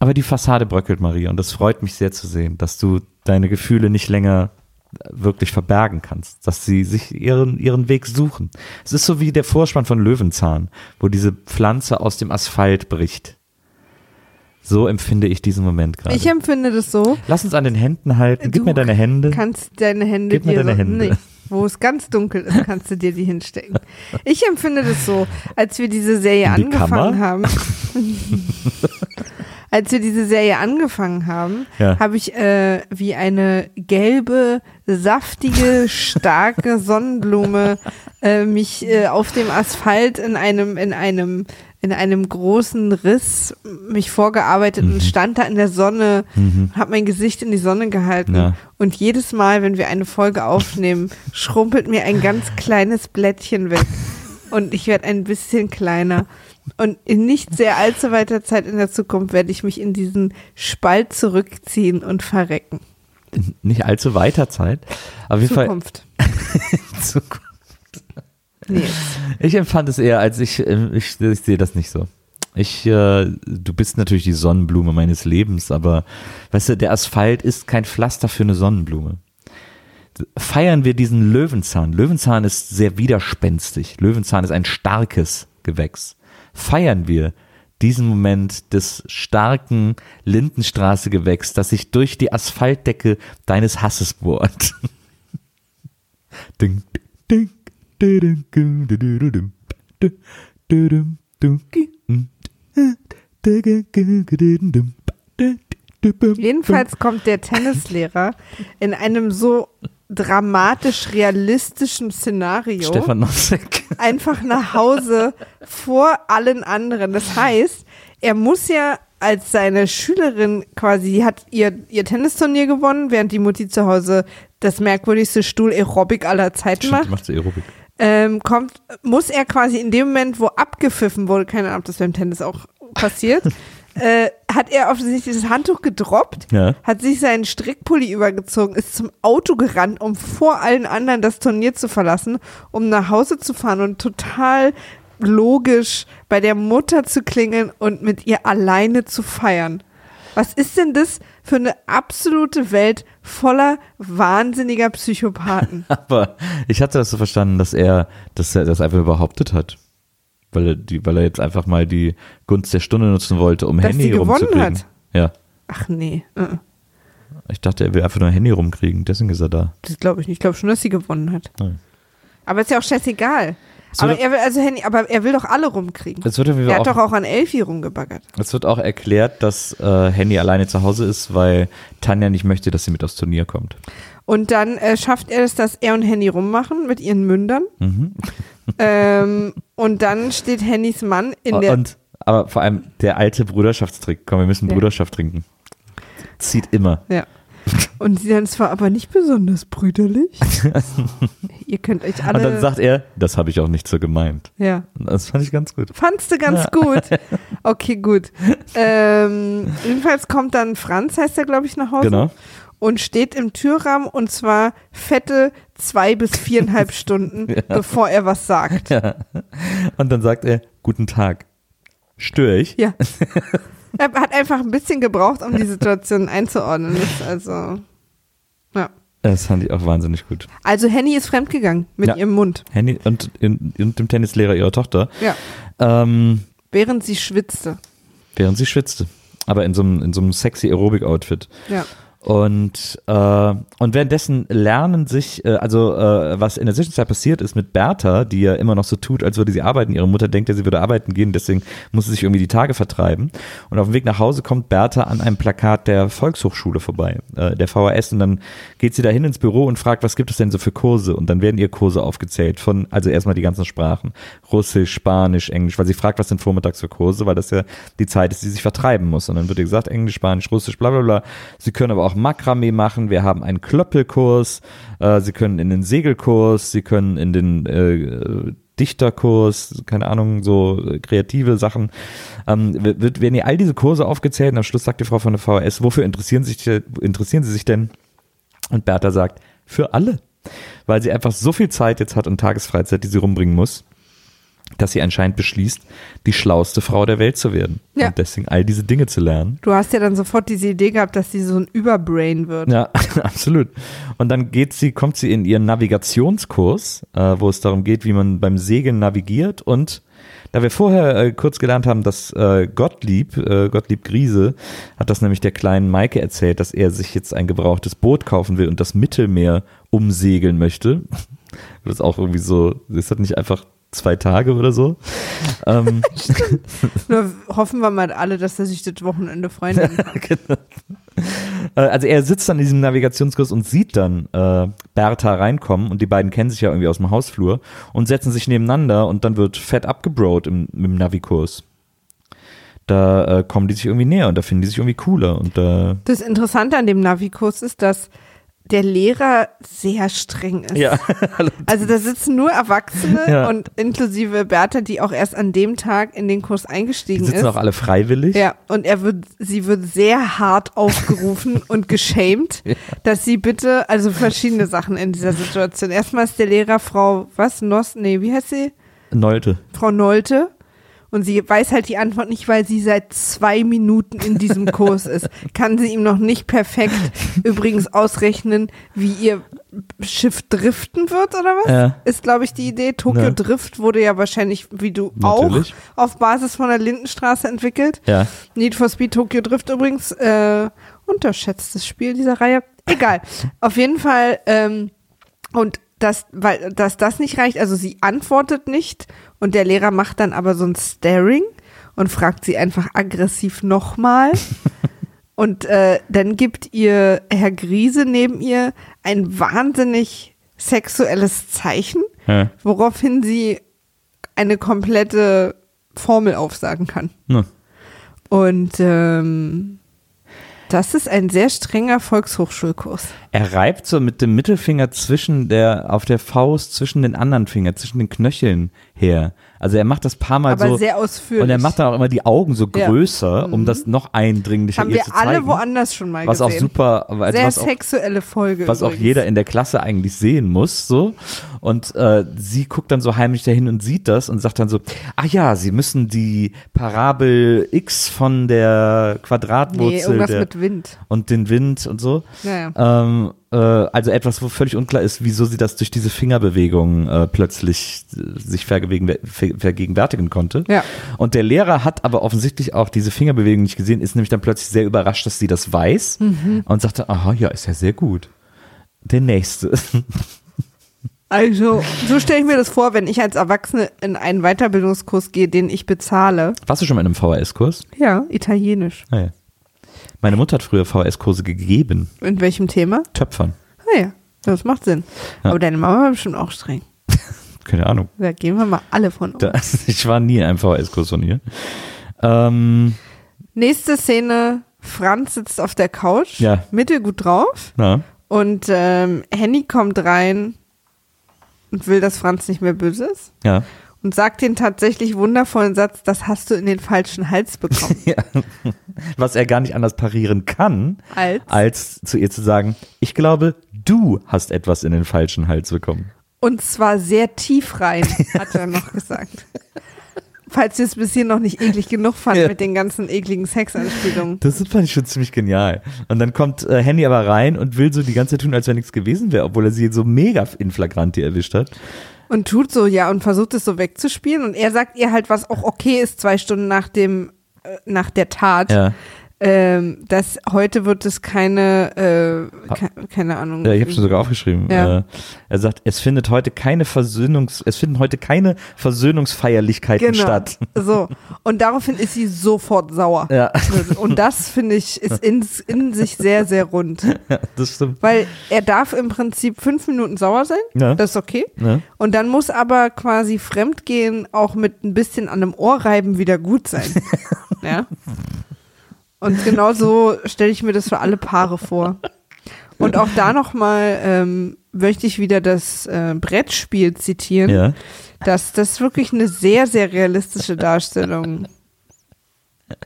S1: Aber die Fassade bröckelt, Maria, und das freut mich sehr zu sehen, dass du deine Gefühle nicht länger wirklich verbergen kannst, dass sie sich ihren, ihren Weg suchen. Es ist so wie der Vorspann von Löwenzahn, wo diese Pflanze aus dem Asphalt bricht. So empfinde ich diesen Moment gerade.
S2: ich empfinde das so.
S1: Lass uns an den Händen halten. Gib
S2: Du
S1: mir deine Hände.
S2: Kannst deine Hände
S1: Gib mir deine
S2: so,
S1: Hände.
S2: Nee, wo es ganz dunkel ist, kannst du dir die hinstecken. Ich empfinde das so, als wir diese Serie
S1: die
S2: angefangen
S1: Kammer?
S2: haben. als wir diese Serie angefangen haben,
S1: Ja.
S2: habe ich äh, wie eine gelbe, saftige, starke Sonnenblume äh, mich äh, auf dem Asphalt in einem in einem in einem großen Riss mich vorgearbeitet und stand da in der Sonne,
S1: Mhm.
S2: habe mein Gesicht in die Sonne gehalten
S1: Ja.
S2: und jedes Mal, wenn wir eine Folge aufnehmen, schrumpelt mir ein ganz kleines Blättchen weg und ich werde ein bisschen kleiner. Und in nicht sehr allzu weiter Zeit in der Zukunft werde ich mich in diesen Spalt zurückziehen und verrecken.
S1: Nicht allzu weiter Zeit. Auf jeden
S2: Zukunft.
S1: Fall. Zukunft.
S2: Nils.
S1: Ich empfand es eher, als ich, äh, ich, ich sehe das nicht so. Ich, äh, du bist natürlich die Sonnenblume meines Lebens, aber weißt du, der Asphalt ist kein Pflaster für eine Sonnenblume. Feiern wir diesen Löwenzahn. Löwenzahn ist sehr widerspenstig. Löwenzahn ist ein starkes Gewächs. Feiern wir diesen Moment des starken Lindenstraße-Gewächs, das sich durch die Asphaltdecke deines Hasses bohrt. Ding, ding, ding,
S2: Jedenfalls kommt der Tennislehrer in einem so dramatisch realistischen Szenario
S1: Stefan
S2: einfach nach Hause vor allen anderen. Das heißt, er muss ja als seine Schülerin quasi hat ihr, ihr Tennisturnier gewonnen, während die Mutti zu Hause das merkwürdigste Stuhl-Aerobic aller Zeiten macht.
S1: Stimmt,
S2: macht
S1: sie Aerobic
S2: ähm, kommt, muss er quasi in dem Moment, wo abgepfiffen wurde, keine Ahnung, ob das beim Tennis auch passiert, äh, hat er offensichtlich das Handtuch gedroppt,
S1: Ja.
S2: hat sich seinen Strickpulli übergezogen, ist zum Auto gerannt, um vor allen anderen das Turnier zu verlassen, um nach Hause zu fahren und total logisch bei der Mutter zu klingeln und mit ihr alleine zu feiern. Was ist denn das für eine absolute Welt voller wahnsinniger Psychopathen?
S1: Aber ich hatte das so verstanden, dass er, dass er das einfach behauptet hat. Weil er, die, weil er jetzt einfach mal die Gunst der Stunde nutzen wollte, um
S2: Dass
S1: Handy
S2: sie gewonnen
S1: rumzukriegen.
S2: hat?
S1: Ja.
S2: Ach nee, äh,
S1: Ich dachte, er will einfach nur ein Handy rumkriegen, deswegen ist er da.
S2: das glaube ich nicht. Ich glaube schon, dass sie gewonnen hat.
S1: Nein.
S2: Aber ist ja auch scheißegal. Aber er will also Handy, aber er will doch alle rumkriegen.
S1: es wird,
S2: Er
S1: Fall
S2: hat
S1: auch,
S2: doch auch an Elfi rumgebaggert.
S1: es wird auch erklärt, dass äh, Henny alleine zu Hause ist, weil Tanja nicht möchte, dass sie mit aufs Turnier kommt.
S2: Und dann äh, schafft er es, dass er und Henny rummachen mit ihren Mündern.
S1: Mhm.
S2: ähm, und dann steht Hennys Mann in der.
S1: Und, aber vor allem der alte Bruderschaftstrick. Komm, wir müssen
S2: Ja.
S1: Bruderschaft trinken. Zieht immer.
S2: ja. Und sie dann zwar aber nicht besonders brüderlich. Ihr könnt euch alle.
S1: Und dann sagt er, das habe ich auch nicht so gemeint.
S2: ja.
S1: Das fand ich ganz gut.
S2: Fandst du ganz gut. Okay, gut. Ähm, jedenfalls kommt dann Franz, heißt er, glaube ich, nach Hause.
S1: Genau.
S2: Und steht im Türrahmen und zwar fette zwei bis viereinhalb Stunden, bevor er was sagt.
S1: Ja. Und dann sagt er, guten Tag. Störe ich?
S2: Ja. Er hat einfach ein bisschen gebraucht, um die Situation einzuordnen. Also, ja.
S1: Das fand ich auch wahnsinnig gut.
S2: Also Henny ist fremdgegangen mit
S1: Ja.
S2: ihrem Mund.
S1: Henny und, in, und dem Tennislehrer ihrer Tochter,
S2: Ja.
S1: ähm,
S2: Während sie schwitzte.
S1: während sie schwitzte. Aber in so einem, in so einem sexy Aerobic-Outfit.
S2: Ja.
S1: Und, äh, und währenddessen lernen sich, äh, also äh, was in der Zwischenzeit passiert ist mit Bertha, die ja immer noch so tut, als würde sie arbeiten. Ihre Mutter denkt ja, sie würde arbeiten gehen, deswegen muss sie sich irgendwie die Tage vertreiben. Und auf dem Weg nach Hause kommt Bertha an einem Plakat der Volkshochschule vorbei, äh, der VHS. Und dann geht sie da hin ins Büro und fragt, was gibt es denn so für Kurse? Und dann werden ihr Kurse aufgezählt von, also erstmal die ganzen Sprachen. Russisch, Spanisch, Englisch, weil sie fragt, was sind vormittags für Kurse, weil das ja die Zeit ist, die sie sich vertreiben muss. Und dann wird ihr gesagt, Englisch, Spanisch, Russisch, bla bla bla. Sie können aber auch Makramee machen, wir haben einen Klöppelkurs, äh, sie können in den Segelkurs, sie können in den äh, Dichterkurs, keine Ahnung, so äh, kreative Sachen. Ähm, wird, werden ihr all diese Kurse aufgezählt und am Schluss sagt die Frau von der VHS, wofür interessieren, sich, interessieren sie sich denn? Und Bertha sagt, für alle. Weil sie einfach so viel Zeit jetzt hat und Tagesfreizeit, die sie rumbringen muss dass sie anscheinend beschließt, die schlauste Frau der Welt zu werden.
S2: Ja.
S1: Und deswegen all diese Dinge zu lernen.
S2: Du hast ja dann sofort diese Idee gehabt, dass sie so ein Überbrain wird.
S1: Ja, absolut. Und dann geht sie, kommt sie in ihren Navigationskurs, äh, wo es darum geht, wie man beim Segeln navigiert. Und da wir vorher äh, kurz gelernt haben, dass äh, Gottlieb, äh, Gottlieb Griese, hat das nämlich der kleinen Maike erzählt, dass er sich jetzt ein gebrauchtes Boot kaufen will und das Mittelmeer umsegeln möchte. Das ist auch irgendwie so, ist das nicht einfach zwei Tage oder so. ähm,
S2: Nur hoffen wir mal alle, dass er sich das Wochenende kann.
S1: genau. Äh, Also er sitzt dann in diesem Navigationskurs und sieht dann äh, Bertha reinkommen und die beiden kennen sich ja irgendwie aus dem Hausflur und setzen sich nebeneinander und dann wird fett abgebrot im, im Navikurs. Da äh, kommen die sich irgendwie näher und da finden die sich irgendwie cooler und äh,
S2: Das Interessante an dem Navikurs ist, dass der Lehrer sehr streng ist.
S1: ja,
S2: Also da sitzen nur Erwachsene
S1: Ja.
S2: und inklusive Bertha, die auch erst an dem Tag in den Kurs
S1: die
S2: eingestiegen
S1: sitzen
S2: ist.
S1: auch alle freiwillig.
S2: Ja, und er wird, sie wird sehr hart aufgerufen und geschämt, dass sie bitte, also verschiedene Sachen in dieser Situation. Erstmal ist der Lehrer Frau, was, Nos, nee, wie heißt sie?
S1: Nolte.
S2: Frau Nolte. Und sie weiß halt die Antwort nicht, weil sie seit zwei Minuten in diesem Kurs ist. Kann sie ihm noch nicht perfekt übrigens ausrechnen, wie ihr Schiff driften wird oder was?
S1: Ja.
S2: Ist, glaube ich, die Idee. Tokyo
S1: Ja.
S2: Drift wurde ja wahrscheinlich, wie du
S1: Natürlich.
S2: auch, auf Basis von der Lindenstraße entwickelt.
S1: Ja.
S2: Need for Speed Tokyo Drift übrigens äh, unterschätztes Spiel dieser Reihe. Egal. Auf jeden Fall ähm, und dass, weil, dass das nicht reicht, also sie antwortet nicht und der Lehrer macht dann aber so ein Staring und fragt sie einfach aggressiv nochmal. und äh, dann gibt ihr Herr Griese neben ihr ein wahnsinnig sexuelles Zeichen,
S1: ja.
S2: woraufhin sie eine komplette Formel aufsagen kann.
S1: Ne.
S2: Und ähm, das ist ein sehr strenger Volkshochschulkurs.
S1: Er reibt so mit dem Mittelfinger zwischen der, auf der Faust, zwischen den anderen Fingern, zwischen den Knöcheln her. Also er macht das paar Mal
S2: Aber
S1: so.
S2: sehr ausführlich.
S1: Und er macht dann auch immer die Augen so
S2: Ja.
S1: größer, um das noch eindringlicher
S2: Haben
S1: ihr
S2: wir
S1: zu
S2: alle
S1: zeigen.
S2: woanders schon mal
S1: was auch
S2: gesehen.
S1: super, also
S2: sehr
S1: was auch,
S2: sexuelle Folge.
S1: was auch
S2: übrigens.
S1: jeder in der Klasse eigentlich sehen muss, so. Und äh, sie guckt dann so heimlich dahin und sieht das und sagt dann so, ach ja, sie müssen die Parabel x von der
S2: Nee,
S1: Quadratwurzel
S2: irgendwas
S1: der,
S2: mit Wind.
S1: und den Wind und so.
S2: Naja.
S1: Ähm, äh, also etwas, wo völlig unklar ist, wieso sie das durch diese Fingerbewegung äh, plötzlich äh, sich vergegenwärtigen konnte.
S2: Ja.
S1: Und der Lehrer hat aber offensichtlich auch diese Fingerbewegung nicht gesehen, ist nämlich dann plötzlich sehr überrascht, dass sie das weiß
S2: Mhm.
S1: und sagte, aha, ja, ist ja sehr gut. Der nächste.
S2: Also, so stelle ich mir das vor, wenn ich als Erwachsene in einen Weiterbildungskurs gehe, den ich bezahle.
S1: Warst du schon mal in einem VHS-Kurs?
S2: Ja, italienisch.
S1: Ah, ja. Meine Mutter hat früher VHS-Kurse gegeben.
S2: In welchem Thema?
S1: Töpfern.
S2: Ah ja, das macht Sinn.
S1: Ja.
S2: Aber deine Mama war bestimmt auch streng.
S1: Keine Ahnung.
S2: Da gehen wir mal alle von aus.
S1: Das, ich war nie in einem VHS-Kurs von ihr. Ähm,
S2: Nächste Szene, Franz sitzt auf der Couch,
S1: Ja.
S2: mittelgut drauf
S1: na,
S2: und ähm, Henny kommt rein und will, dass Franz nicht mehr böse ist
S1: ja.
S2: Und sagt den tatsächlich wundervollen Satz, das hast du in den falschen Hals bekommen.
S1: Ja. Was er gar nicht anders parieren kann,
S2: Als?
S1: als zu ihr zu sagen, ich glaube, du hast etwas in den falschen Hals bekommen.
S2: Und zwar sehr tief rein, hat er noch gesagt. Falls ihr es bis hier noch nicht eklig genug fand
S1: Ja.
S2: mit den ganzen ekligen Sexanspielungen.
S1: Das fand ich schon ziemlich genial. Und dann kommt äh, Henny aber rein und will so die ganze Zeit tun, als wenn nichts gewesen wäre, obwohl er sie so mega in Flagranti erwischt hat.
S2: Und tut so, ja, und versucht es so wegzuspielen. Und er sagt ihr halt, was auch okay ist, zwei Stunden nach dem, äh, nach der Tat.
S1: Ja.
S2: Ähm, dass heute wird es keine, äh, ke keine Ahnung.
S1: Ja, ich habe schon sogar aufgeschrieben.
S2: Ja.
S1: Äh, er sagt, es findet heute keine Versöhnungs, es finden heute keine Versöhnungsfeierlichkeiten
S2: Genau.
S1: statt.
S2: So. Und daraufhin ist sie sofort sauer.
S1: Ja,
S2: Und das, finde ich, ist in, in sich sehr, sehr rund.
S1: das stimmt.
S2: Weil er darf im Prinzip fünf Minuten sauer sein.
S1: Ja.
S2: Das ist okay.
S1: Ne?
S2: Und dann muss aber quasi Fremdgehen auch mit ein bisschen an einem Ohrreiben wieder gut sein. ja. Und genau so stelle ich mir das für alle Paare vor. Und auch da nochmal ähm, möchte ich wieder das äh, Brettspiel zitieren,
S1: Ja.
S2: dass das wirklich eine sehr, sehr realistische Darstellung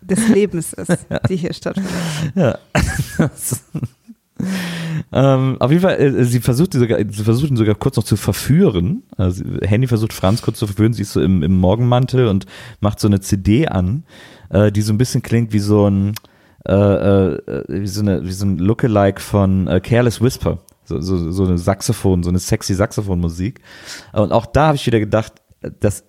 S2: des Lebens ist, die hier stattfindet.
S1: Ja. ähm, auf jeden Fall, äh, sie versucht, sogar, sie versucht ihn sogar kurz noch zu verführen. Also, Henny versucht Franz kurz zu verführen. Sie ist so im, im Morgenmantel und macht so eine CD an, äh, die so ein bisschen klingt wie so ein, äh, äh, wie so, eine, wie so ein Lookalike von äh, Careless Whisper. So, so, so eine Saxophon, so eine sexy Saxophonmusik. Und auch da habe ich wieder gedacht, das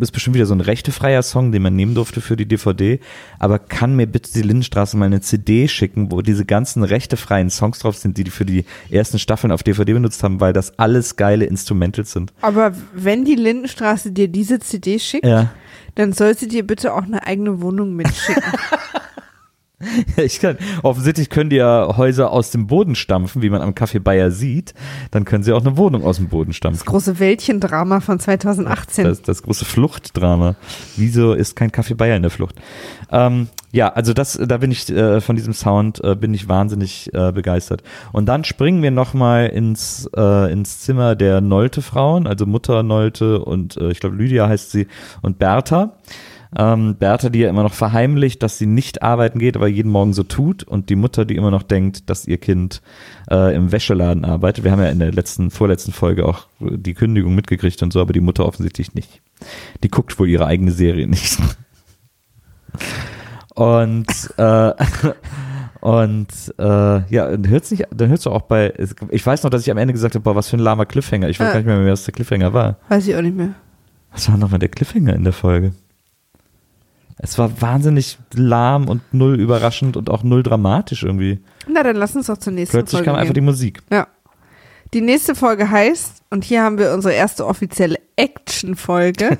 S1: ist bestimmt wieder so ein rechtefreier Song, den man nehmen durfte für die DVD. Aber kann mir bitte die Lindenstraße mal eine CD schicken, wo diese ganzen rechtefreien Songs drauf sind, die die für die ersten Staffeln auf DVD benutzt haben, weil das alles geile Instrumentals sind.
S2: Aber wenn die Lindenstraße dir diese CD schickt,
S1: Ja.
S2: dann soll sie dir bitte auch eine eigene Wohnung mitschicken.
S1: Ich kann, offensichtlich können die ja Häuser aus dem Boden stampfen, wie man am Café Bayer sieht. Dann können sie auch eine Wohnung aus dem Boden
S2: Das
S1: stampfen.
S2: große Wäldchendrama von 2018.
S1: Das, das große Fluchtdrama. Wieso ist kein Café Bayer in der Flucht? Ähm, ja, also das, da bin ich äh, von diesem Sound äh, bin ich wahnsinnig äh, begeistert. Und dann springen wir noch mal ins äh, ins Zimmer der Nolte Frauen, also Mutter Nolte und äh, ich glaube Lydia heißt sie und Bertha. Ähm, Bertha, die ja immer noch verheimlicht, dass sie nicht arbeiten geht, aber jeden Morgen so tut. Und die Mutter, die immer noch denkt, dass ihr Kind äh, im Wäscheladen arbeitet. Wir haben ja in der letzten, vorletzten Folge auch die Kündigung mitgekriegt und so, aber die Mutter offensichtlich nicht. Die guckt wohl ihre eigene Serie nicht. Und äh, und äh, ja, dann hört's nicht, dann hörst du auch bei, ich weiß noch, dass ich am Ende gesagt habe, boah, was für ein lahmer Cliffhanger. Ich weiß
S2: Äh.
S1: gar nicht mehr, was der Cliffhanger war.
S2: Weiß ich auch nicht mehr.
S1: Was war nochmal der Cliffhanger in der Folge? Es war wahnsinnig lahm und null überraschend und auch null dramatisch irgendwie.
S2: Na, dann lass uns doch zur nächsten
S1: Plötzlich
S2: Folge
S1: kam einfach die. Musik.
S2: Ja. Die nächste Folge heißt, und hier haben wir unsere erste offizielle Action-Folge,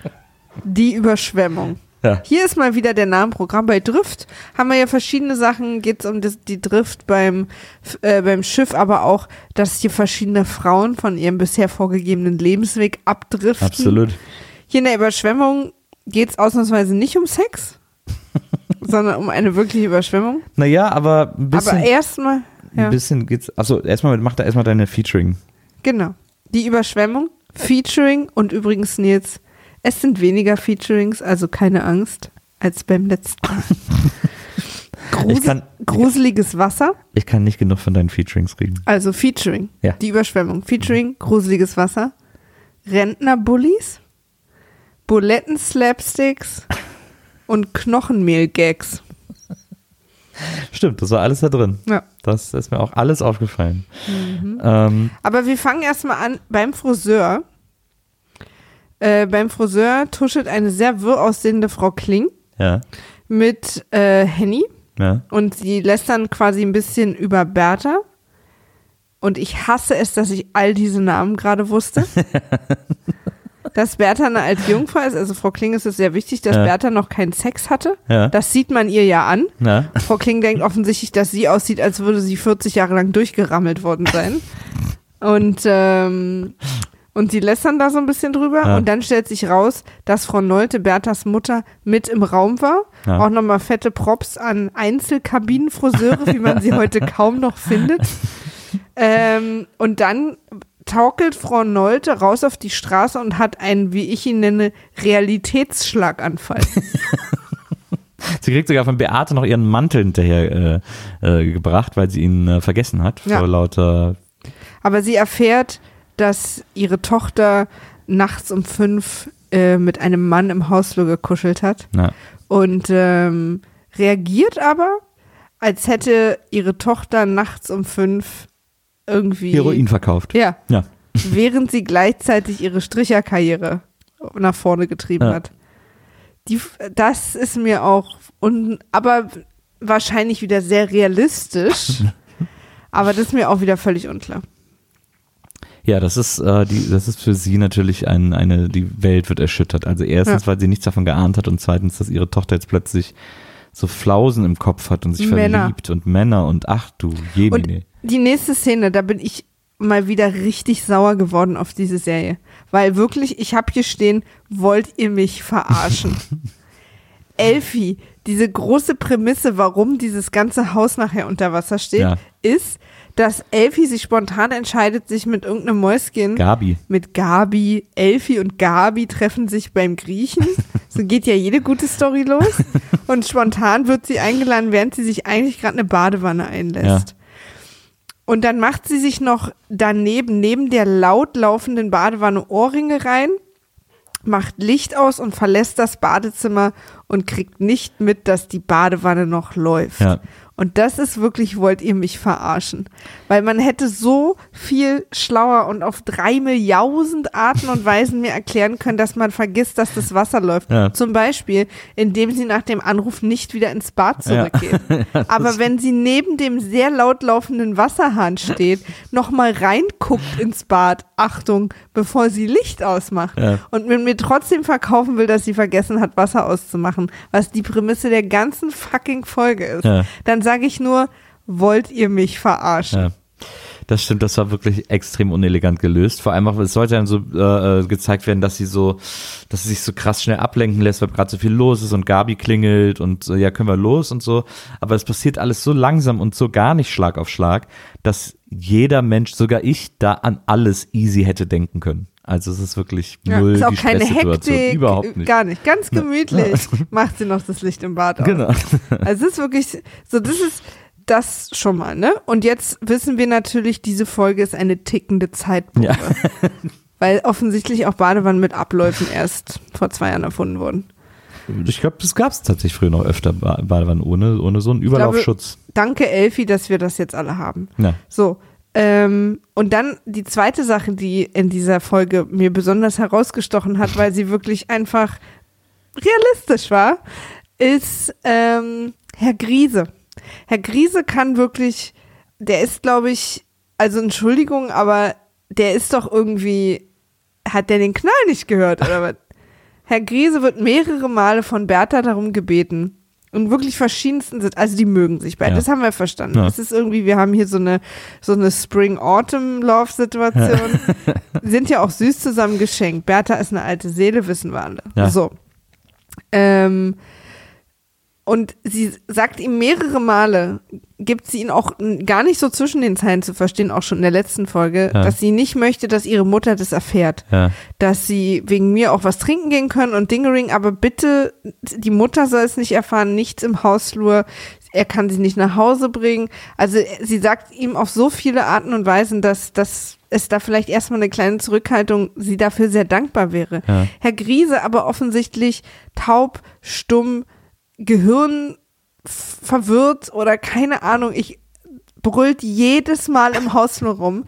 S2: die Überschwemmung.
S1: Ja.
S2: Hier ist mal wieder der Namenprogramm. Bei Drift haben wir ja verschiedene Sachen, geht es um das, die Drift beim, äh, beim Schiff, aber auch, dass hier verschiedene Frauen von ihrem bisher vorgegebenen Lebensweg abdriften.
S1: Absolut.
S2: Hier in der Überschwemmung geht es ausnahmsweise nicht um Sex, sondern um eine wirkliche Überschwemmung.
S1: Naja, aber ein bisschen,
S2: aber erstmal, ja,
S1: ein bisschen geht's. Achso, erstmal mach da erstmal deine Featuring.
S2: genau. Die Überschwemmung, Featuring und übrigens Nils, es sind weniger Featurings, also keine Angst, als beim letzten Mal. Grusel,
S1: kann-
S2: gruseliges Wasser,
S1: Ich kann nicht genug von deinen Featurings reden.
S2: also Featuring,
S1: Ja.
S2: die Überschwemmung, Featuring, gruseliges Wasser, Rentnerbullies, Buletten-Slapsticks und Knochenmehl-Gags.
S1: Stimmt, das war alles da drin.
S2: Ja.
S1: Das ist mir auch alles aufgefallen.
S2: Mhm.
S1: Ähm,
S2: Aber wir fangen erstmal an beim Friseur. Äh, beim Friseur tuschelt eine sehr wirr aussehende Frau Kling
S1: ja,
S2: mit äh, Henny
S1: ja.
S2: und sie lässt dann quasi ein bisschen über Bertha. Und ich hasse es, dass ich all diese Namen gerade wusste. dass Bertha eine alte Jungfrau ist, also Frau Kling ist es sehr wichtig, dass
S1: Ja.
S2: Bertha noch keinen Sex hatte.
S1: Ja.
S2: Das sieht man ihr ja an.
S1: Na?
S2: Frau Kling denkt offensichtlich, dass sie aussieht, als würde sie 40 Jahre lang durchgerammelt worden sein. Und, ähm, und sie lästern da so ein bisschen drüber.
S1: Ja.
S2: Und dann stellt sich raus, dass Frau Nolte, Berthas Mutter, mit im Raum war.
S1: Ja.
S2: Auch nochmal fette Props an Einzelkabinenfriseure, wie man sie heute kaum noch findet. Ähm, und dann taukelt Frau Nolte raus auf die Straße und hat einen, wie ich ihn nenne, Realitätsschlaganfall.
S1: Sie kriegt sogar von Beate noch ihren Mantel hinterher äh, äh, gebracht, weil sie ihn äh, vergessen hat.
S2: Ja.
S1: Vor lauter.
S2: Aber sie erfährt, dass ihre Tochter nachts um fünf äh, mit einem Mann im Hausflur gekuschelt hat
S1: Na,
S2: und ähm, reagiert aber, als hätte ihre Tochter nachts um fünf irgendwie
S1: Heroin verkauft.
S2: Ja,
S1: Ja.
S2: während sie gleichzeitig ihre Stricherkarriere nach vorne getrieben
S1: Ja.
S2: hat. Die, das ist mir auch un, aber wahrscheinlich wieder sehr realistisch. aber das ist mir auch wieder völlig unklar.
S1: Ja, das ist, äh, die, das ist für sie natürlich ein, eine, die Welt wird erschüttert. Also erstens,
S2: Ja.
S1: weil sie nichts davon geahnt hat und zweitens, dass ihre Tochter jetzt plötzlich so Flausen im Kopf hat und sich
S2: Männer.
S1: verliebt und Männer und ach du,
S2: Und
S1: jemine.
S2: Die nächste Szene, da bin ich mal wieder richtig sauer geworden auf diese Serie. Weil wirklich, ich habe hier stehen, wollt ihr mich verarschen? Elfi, diese große Prämisse, warum dieses ganze Haus nachher unter Wasser steht,
S1: Ja.
S2: ist, dass Elfi sich spontan entscheidet, sich mit irgendeinem Mäuschen,
S1: Gabi.
S2: mit Gabi, Elfi und Gabi treffen sich beim Griechen. So geht ja jede gute Story los. Und spontan wird sie eingeladen, während sie sich eigentlich gerade eine Badewanne einlässt. Und dann macht sie sich noch daneben, neben der laut laufenden Badewanne Ohrringe rein, macht Licht aus und verlässt das Badezimmer und kriegt nicht mit, dass die Badewanne noch läuft.
S1: Ja.
S2: Und das ist wirklich, wollt ihr mich verarschen? Weil man hätte so viel schlauer und auf drei Milliarden Arten und Weisen mir erklären können, dass man vergisst, dass das Wasser läuft.
S1: Ja.
S2: Zum Beispiel, indem sie nach dem Anruf nicht wieder ins Bad
S1: Ja.
S2: zurückgeht. Aber wenn sie neben dem sehr laut laufenden Wasserhahn steht, nochmal reinguckt ins Bad, Achtung, bevor sie Licht ausmacht
S1: Ja.
S2: und mir, mir trotzdem verkaufen will, dass sie vergessen hat, Wasser auszumachen, was die Prämisse der ganzen fucking Folge ist,
S1: Ja.
S2: dann sage ich nur, wollt ihr mich verarschen?
S1: Ja. Das stimmt, das war wirklich extrem unelegant gelöst. Vor allem auch, es sollte dann so äh, äh, gezeigt werden, dass sie so, dass sie sich so krass schnell ablenken lässt, weil gerade so viel los ist und Gabi klingelt und äh, ja, können wir los und so. Aber es passiert alles so langsam und so gar nicht Schlag auf Schlag, dass jeder Mensch, sogar ich, da an alles easy hätte denken können. Also es ist wirklich
S2: Ja,
S1: null
S2: ist auch
S1: die
S2: keine
S1: Stresssituation.
S2: Hektik,
S1: Überhaupt nicht.
S2: gar nicht. Ganz gemütlich macht sie noch das Licht im Bad aus.
S1: Genau.
S2: Also es ist wirklich, so das ist das schon mal, ne? Und jetzt wissen wir natürlich, diese Folge ist eine tickende Zeitbombe.
S1: Ja.
S2: Weil offensichtlich auch Badewannen mit Abläufen erst vor zwei Jahren erfunden wurden.
S1: Ich glaube, das gab es tatsächlich früher noch öfter, Ba- Badewannen ohne, ohne so einen Überlaufschutz.
S2: Danke, Elfi, dass wir das jetzt alle haben.
S1: Ja.
S2: So. Ähm, und dann die zweite Sache, die in dieser Folge mir besonders herausgestochen hat, weil sie wirklich einfach realistisch war, ist ähm, Herr Griese. Herr Griese kann wirklich, der ist, glaube ich, also Entschuldigung, aber der ist doch irgendwie, hat der den Knall nicht gehört oder was? Herr Griese wird mehrere Male von Bertha darum gebeten. Und wirklich verschiedensten sind, also die mögen sich beide,
S1: Ja.
S2: das haben wir verstanden.
S1: Ja.
S2: Es ist irgendwie, wir haben hier so eine, so eine Spring-Autumn-Love-Situation. sind ja auch süß zusammen geschenkt. Bertha ist eine alte Seele, wissen wir alle.
S1: Ja.
S2: So. Ähm, und sie sagt ihm mehrere Male, gibt sie ihn auch gar nicht so zwischen den Zeilen zu verstehen, auch schon in der letzten Folge,
S1: Ja.
S2: dass sie nicht möchte, dass ihre Mutter das erfährt.
S1: Ja.
S2: Dass sie wegen mir auch was trinken gehen können und Dingering, aber bitte, die Mutter soll es nicht erfahren, nichts im Hausflur, er kann sie nicht nach Hause bringen. Also sie sagt ihm auf so viele Arten und Weisen, dass, dass es da vielleicht erstmal eine kleine Zurückhaltung, sie dafür sehr dankbar wäre.
S1: Ja.
S2: Herr Griese aber offensichtlich taub, stumm, Gehirn verwirrt oder keine Ahnung, ich brüllt jedes Mal im Hausflur rum,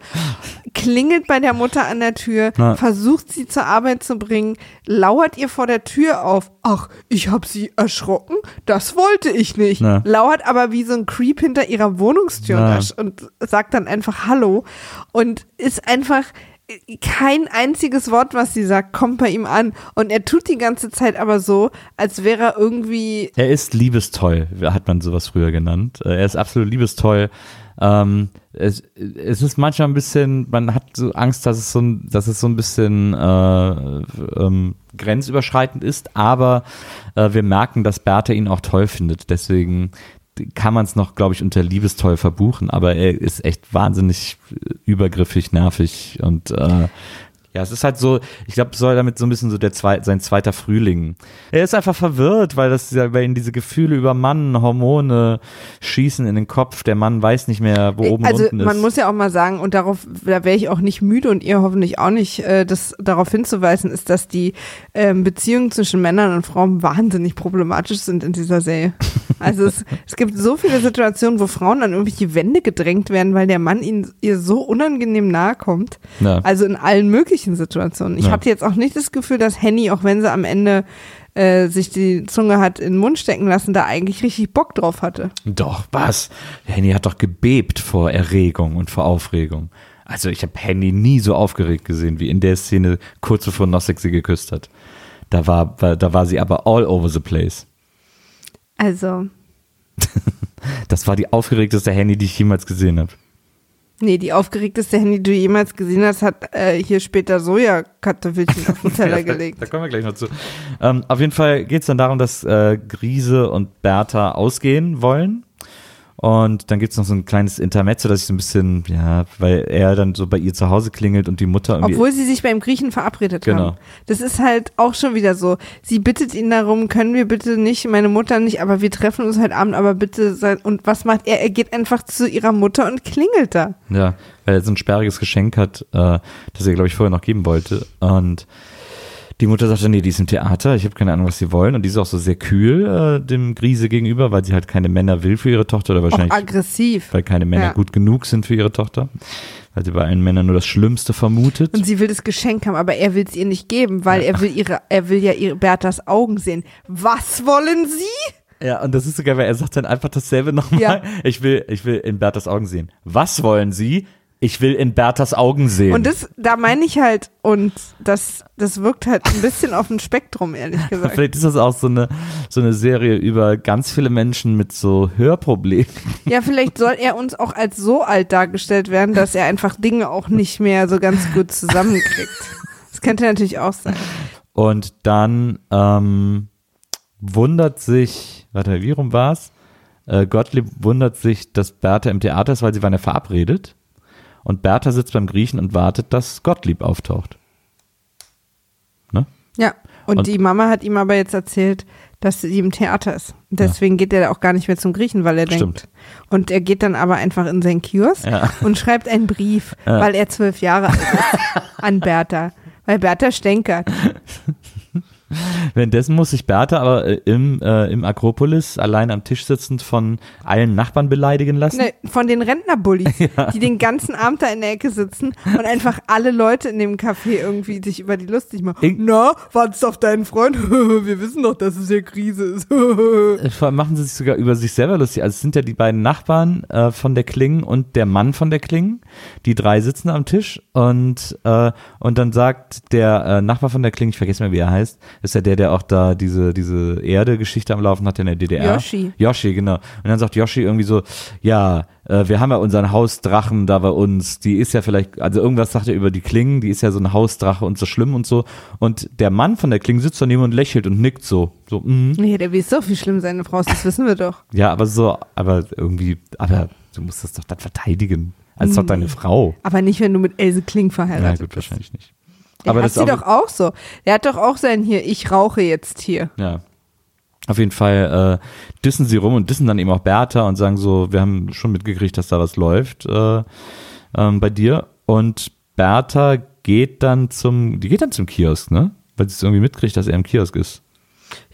S2: klingelt bei der Mutter an der Tür,
S1: Na.
S2: versucht sie zur Arbeit zu bringen, lauert ihr vor der Tür auf. Ach, ich habe sie erschrocken, das wollte ich nicht.
S1: Na.
S2: Lauert aber wie so ein Creep hinter ihrer Wohnungstür
S1: Na.
S2: und sagt dann einfach Hallo und ist einfach kein einziges Wort, was sie sagt, kommt bei ihm an. Und er tut die ganze Zeit aber so, als wäre er irgendwie
S1: Er ist liebestoll, hat man sowas früher genannt. Äh, Er ist absolut liebestoll. Ähm, es, es ist manchmal ein bisschen, man hat so Angst, dass es so ein, dass es so ein bisschen äh, ähm, grenzüberschreitend ist, aber äh, wir merken, dass Bertha ihn auch toll findet. Deswegen kann man es noch, glaube ich, unter liebestoll verbuchen, aber er ist echt wahnsinnig übergriffig, nervig und äh, ja, es ist halt so, ich glaube, es soll damit so ein bisschen so der zwei, sein zweiter Frühling. Er ist einfach verwirrt, weil das ja bei ihm diese Gefühle über Mann, Hormone schießen in den Kopf. Der Mann weiß nicht mehr, wo oben
S2: also
S1: und unten ist.
S2: man muss ja auch mal sagen, und darauf, da wäre ich auch nicht müde und ihr hoffentlich auch nicht, äh, das darauf hinzuweisen, ist, dass die ähm, Beziehungen zwischen Männern und Frauen wahnsinnig problematisch sind in dieser Serie. Also es, es gibt so viele Situationen, wo Frauen an irgendwelche Wände gedrängt werden, weil der Mann ihnen ihr so unangenehm nahe kommt.
S1: ja.
S2: Also in allen möglichen Situationen. Ich
S1: Ja.
S2: hatte jetzt auch nicht das Gefühl, dass Henny, auch wenn sie am Ende äh, sich die Zunge hat in den Mund stecken lassen, da eigentlich richtig Bock drauf hatte.
S1: Doch, was? Henny hat doch gebebt vor Erregung und vor Aufregung. Also ich habe Henny nie so aufgeregt gesehen, wie in der Szene kurz bevor Nossek sie geküsst hat. Da war, war- da war sie aber all over the place.
S2: Also,
S1: Das war die aufgeregteste Henny, die ich jemals gesehen habe.
S2: Nee, die aufgeregteste Handy, die du jemals gesehen hast, hat äh, hier später Sojakartoffelchen auf den Teller
S1: Da
S2: gelegt.
S1: kommen wir gleich noch zu. Ähm, auf jeden Fall geht es dann darum, dass äh, Grise und Bertha ausgehen wollen. Und dann gibt es noch so ein kleines Intermezzo, dass ich so ein bisschen, ja, weil er dann so bei ihr zu Hause klingelt und die Mutter irgendwie.
S2: Obwohl sie sich beim Griechen verabredet
S1: Genau.
S2: haben. Das ist halt auch schon wieder so. Sie bittet ihn darum, können wir bitte nicht, meine Mutter nicht, aber wir treffen uns heute Abend, aber bitte sein. Und was macht er? Er geht einfach zu ihrer Mutter und klingelt da.
S1: Ja, weil er so ein sperriges Geschenk hat, äh, das er, glaube ich, vorher noch geben wollte. Und die Mutter sagte, nee, die ist im Theater, ich habe keine Ahnung, was sie wollen. Und die ist auch so sehr kühl äh, dem Grise gegenüber, weil sie halt keine Männer will für ihre Tochter oder
S2: Auch
S1: wahrscheinlich,
S2: aggressiv.
S1: weil keine Männer
S2: Ja.
S1: gut genug sind für ihre Tochter. Weil sie bei allen Männern nur das Schlimmste vermutet.
S2: Und sie will das Geschenk haben, aber er will es ihr nicht geben, weil er will ihre, er will ja ihre Berthas Augen sehen. Was wollen sie?
S1: Ja, und das ist so geil, weil er sagt dann einfach dasselbe nochmal.
S2: Ja.
S1: Ich will, ich will in Berthas Augen sehen. Was wollen Sie? Ich will in Berthas Augen sehen.
S2: Und das, da meine ich halt, und das, das wirkt halt ein bisschen auf dem Spektrum, ehrlich gesagt.
S1: Vielleicht ist das auch so eine, so eine Serie über ganz viele Menschen mit so Hörproblemen.
S2: Ja, vielleicht soll er uns auch als so alt dargestellt werden, dass er einfach Dinge auch nicht mehr so ganz gut zusammenkriegt. Das könnte natürlich auch sein.
S1: Und dann ähm, wundert sich, warte, wie rum war's? Äh, Gottlieb wundert sich, dass Bertha im Theater ist, weil sie waren ja verabredet. Und Bertha sitzt beim Griechen und wartet, dass Gottlieb auftaucht. Ne?
S2: Ja. Und,
S1: Und-
S2: die Mama hat ihm aber jetzt erzählt, dass sie im Theater ist. Deswegen geht er auch gar nicht mehr zum Griechen, weil er
S1: Stimmt.
S2: denkt. Und er geht dann aber einfach in seinen Kiosk
S1: Ja.
S2: und schreibt einen Brief,
S1: Ja.
S2: weil er zwölf Jahre alt ist, an Bertha. Weil Bertha stänkert.
S1: Währenddessen muss sich Bertha aber äh, im, äh, im Akropolis allein am Tisch sitzend von allen Nachbarn beleidigen lassen.
S2: Ne, von den Rentnerbullis, die den ganzen Abend da in der Ecke sitzen und einfach alle Leute in dem Café irgendwie sich über die lustig machen.
S1: Ich-
S2: Na, wartest auf deinen Freund? Wir wissen doch, dass es hier Krise ist.
S1: Äh, machen sie sich sogar über sich selber lustig. Also es sind ja die beiden Nachbarn äh, von der Kling und der Mann von der Kling. Die drei sitzen am Tisch und, äh, und dann sagt der äh, Nachbar von der Kling, ich vergesse mal, wie er heißt, ist ja der, der auch da diese, diese Erde-Geschichte am Laufen hat in der DDR.
S2: Yoshi.
S1: Yoshi, genau. Und dann sagt Yoshi irgendwie so, ja, äh, wir haben ja unseren Hausdrachen da bei uns, die ist ja vielleicht, also irgendwas sagt er über die Klingen, die ist ja so ein Hausdrache und so schlimm und so. Und der Mann von der Kling sitzt daneben und lächelt und nickt so. So, mhm.
S2: Nee, der weiß doch, wie schlimm seine Frau ist, das wissen wir doch.
S1: Ja, aber so, aber irgendwie, aber du musst das doch dann verteidigen. Als doch deine Frau.
S2: Aber nicht, wenn du mit Else Kling
S1: Ja,
S2: verheiratet
S1: gut,
S2: bist.
S1: wahrscheinlich nicht.
S2: Der
S1: aber
S2: hat
S1: das
S2: sie doch auch so. Der hat doch auch sein hier, ich rauche jetzt hier.
S1: Ja. Auf jeden Fall äh, dissen sie rum und dissen dann eben auch Bertha und sagen so, wir haben schon mitgekriegt, dass da was läuft äh, ähm, bei dir. Und Bertha geht dann zum, die geht dann zum Kiosk, ne? Weil sie es irgendwie mitkriegt, dass er im Kiosk ist.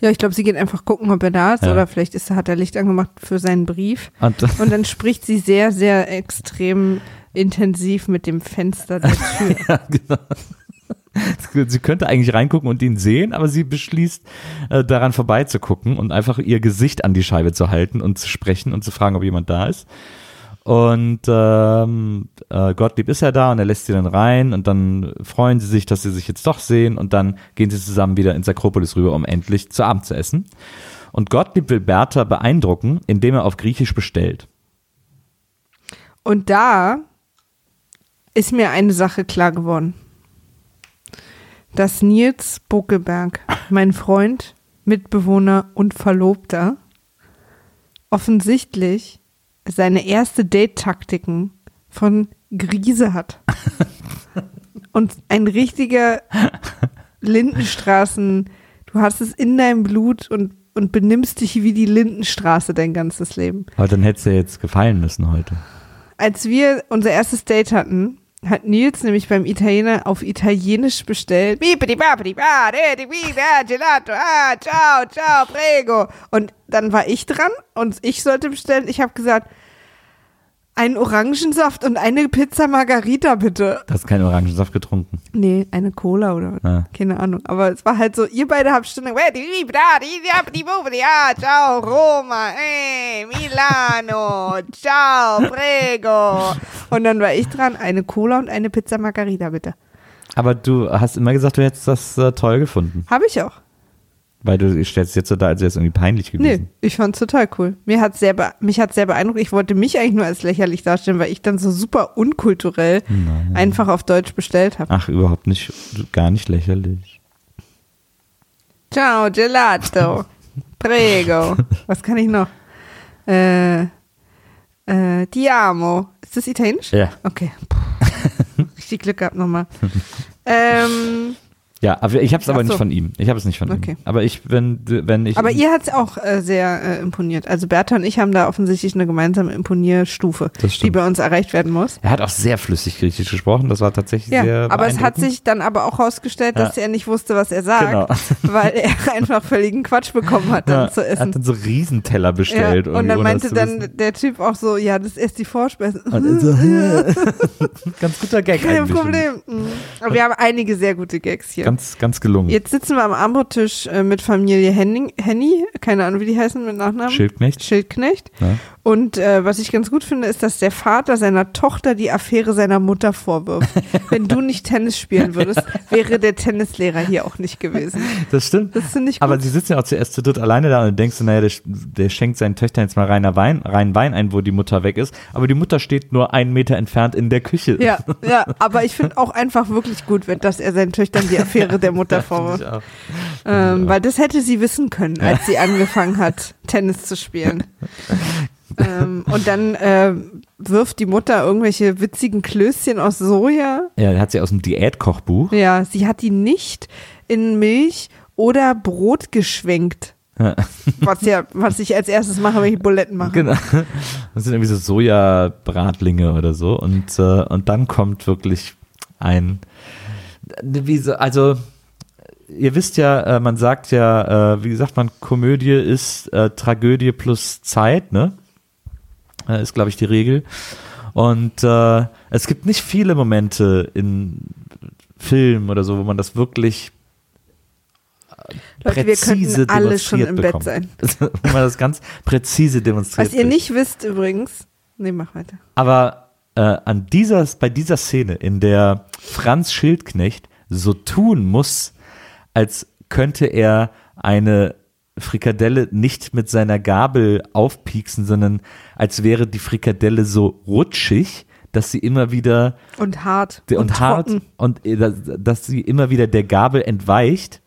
S2: Ja, ich glaube, sie geht einfach gucken, ob er da ist
S1: Ja.
S2: oder vielleicht ist, hat er Licht angemacht für seinen Brief.
S1: Und,
S2: Und dann spricht sie sehr, sehr extrem intensiv mit dem Fenster der Tür.
S1: ja, genau. Sie könnte eigentlich reingucken und ihn sehen, aber sie beschließt, äh, daran vorbeizugucken und einfach ihr Gesicht an die Scheibe zu halten und zu sprechen und zu fragen, ob jemand da ist. Und ähm, äh, Gottlieb ist ja da und er lässt sie dann rein und dann freuen sie sich, dass sie sich jetzt doch sehen und dann gehen sie zusammen wieder ins Akropolis rüber, um endlich zu Abend zu essen. Und Gottlieb will Bertha beeindrucken, indem er auf Griechisch bestellt.
S2: Und da ist mir eine Sache klar geworden. Dass Nils Buckelberg, mein Freund, Mitbewohner und Verlobter, offensichtlich seine erste Date-Taktiken von Grise hat. Und ein richtiger Lindenstraßen, du hast es in deinem Blut und, und benimmst dich wie die Lindenstraße dein ganzes Leben.
S1: Aber dann hätte es ja jetzt gefallen müssen heute.
S2: Als wir unser erstes Date hatten, hat Nils nämlich beim Italiener auf Italienisch bestellt. Gelato, ah, ciao, ciao, prego. Und dann war ich dran und ich sollte bestellen. Ich habe gesagt, einen Orangensaft und eine Pizza Margarita, bitte.
S1: Du hast keinen Orangensaft getrunken.
S2: Nee, eine Cola oder was?
S1: Ah.
S2: Keine Ahnung. Aber es war halt so, ihr beide habt Stunde, ja, ciao, Roma, eh, Milano, ciao, prego. Und dann war ich dran, eine Cola und eine Pizza Margarita, bitte.
S1: Aber du hast immer gesagt, du hättest das äh, toll gefunden.
S2: Habe ich auch.
S1: Weil du stellst jetzt so da, als wäre es irgendwie peinlich
S2: Nee,
S1: gewesen.
S2: ich fand's total cool. Mir hat's sehr, mich hat's sehr beeindruckt. Ich wollte mich eigentlich nur als lächerlich darstellen, weil ich dann so super unkulturell einfach auf Deutsch bestellt habe.
S1: Ach, überhaupt nicht, gar nicht lächerlich.
S2: Ciao, Gelato. Prego. Was kann ich noch? Äh, äh, ti amo. Ist das italienisch?
S1: Ja.
S2: Okay. Richtig Glück gehabt nochmal. ähm,
S1: Ja, aber ich habe es aber
S2: so.
S1: nicht von ihm. Ich habe es nicht von
S2: Okay.
S1: ihm. Aber ich, wenn, wenn ich.
S2: aber ihr hat's auch äh, sehr äh, imponiert. Also Bertha und ich haben da offensichtlich eine gemeinsame Imponierstufe, die bei uns erreicht werden muss.
S1: er hat auch sehr flüssig Griechisch gesprochen. Das war tatsächlich
S2: Ja,
S1: sehr.
S2: aber es hat sich dann aber auch herausgestellt, dass
S1: Ja.
S2: er nicht wusste, was er sagt,
S1: Genau.
S2: weil er einfach völligen Quatsch bekommen hat, dann
S1: Ja,
S2: zu
S1: Er hat
S2: essen.
S1: dann so Riesenteller
S2: Ja,
S1: bestellt.
S2: und
S1: irgendwie,
S2: dann meinte dann
S1: wissen.
S2: der Typ auch so, ja, das ist die Vorspeise.
S1: Und so, ganz guter Gag
S2: Kein. Problem. Mhm. Aber wir haben einige sehr gute Gags hier.
S1: Ganz, ganz gelungen.
S2: Jetzt sitzen wir am Armbrottisch äh, mit Familie Henning, Henny, keine Ahnung, wie die heißen mit Nachnamen.
S1: Schildknecht.
S2: Schildknecht.
S1: Ja.
S2: Und äh, was ich ganz gut finde, ist, dass der Vater seiner Tochter die Affäre seiner Mutter vorwirft. Wenn du nicht Tennis spielen würdest, wäre der Tennislehrer hier auch nicht gewesen.
S1: Das stimmt.
S2: Das finde ich gut.
S1: Aber sie sitzen ja auch zuerst zu dritt alleine da und du denkst, naja, der, der schenkt seinen Töchtern jetzt mal reiner Wein, reinen Wein ein, wo die Mutter weg ist. Aber die Mutter steht nur einen Meter entfernt in der Küche.
S2: ja, ja, aber ich finde auch einfach wirklich gut, wenn dass er seinen Töchtern die Affäre der Mutter vorwirft. Ähm, weil das hätte sie wissen können, als sie angefangen hat, Tennis zu spielen. Ähm, und dann äh, wirft die Mutter irgendwelche witzigen Klößchen aus Soja.
S1: Ja, hat sie aus dem Diätkochbuch.
S2: Ja, sie hat die nicht in Milch oder Brot geschwenkt.
S1: Ja.
S2: Was ja, was ich als erstes mache, wenn ich Buletten mache.
S1: Genau. Das sind irgendwie so Sojabratlinge oder so. Und, äh, und dann kommt wirklich ein, wie so, also, ihr wisst ja, äh, man sagt ja, äh, wie sagt man, Komödie ist äh, Tragödie plus Zeit, ne? Äh, ist, glaube ich, die Regel. Und äh, es gibt nicht viele Momente in Filmen oder so, wo man das wirklich
S2: Leute, wir
S1: präzise
S2: könnten alle schon im Bett
S1: bekommt.
S2: sein.
S1: wo man das ganz präzise demonstriert.
S2: Was ihr nicht wisst übrigens, nee, mach weiter.
S1: Aber äh, an dieser, bei dieser Szene, in der Franz Schildknecht so tun muss, als könnte er eine Frikadelle nicht mit seiner Gabel aufpieksen, sondern als wäre die Frikadelle so rutschig, dass sie immer wieder
S2: Und hart.
S1: und, und hart
S2: trocken.
S1: und äh, dass, dass sie immer wieder der Gabel entweicht,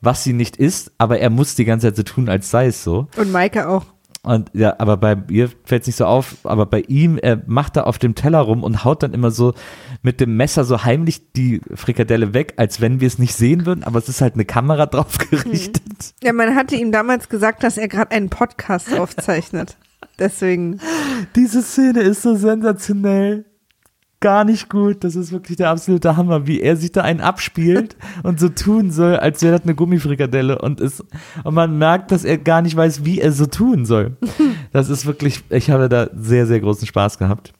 S1: was sie nicht ist, aber er muss die ganze Zeit so tun, als sei es so.
S2: Und Maike auch.
S1: Und ja, aber bei ihr fällt es nicht so auf, aber bei ihm, er macht da auf dem Teller rum und haut dann immer so mit dem Messer so heimlich die Frikadelle weg, als wenn wir es nicht sehen würden, aber es ist halt eine Kamera drauf gerichtet.
S2: Ja, man hatte ihm damals gesagt, dass er gerade einen Podcast aufzeichnet. Deswegen.
S1: Diese Szene ist so sensationell. Gar nicht gut. Das ist wirklich der absolute Hammer, wie er sich da einen abspielt und so tun soll, als wäre das eine Gummifrikadelle und ist, und man merkt, dass er gar nicht weiß, wie er so tun soll. Das ist wirklich, ich habe da sehr, sehr großen Spaß gehabt.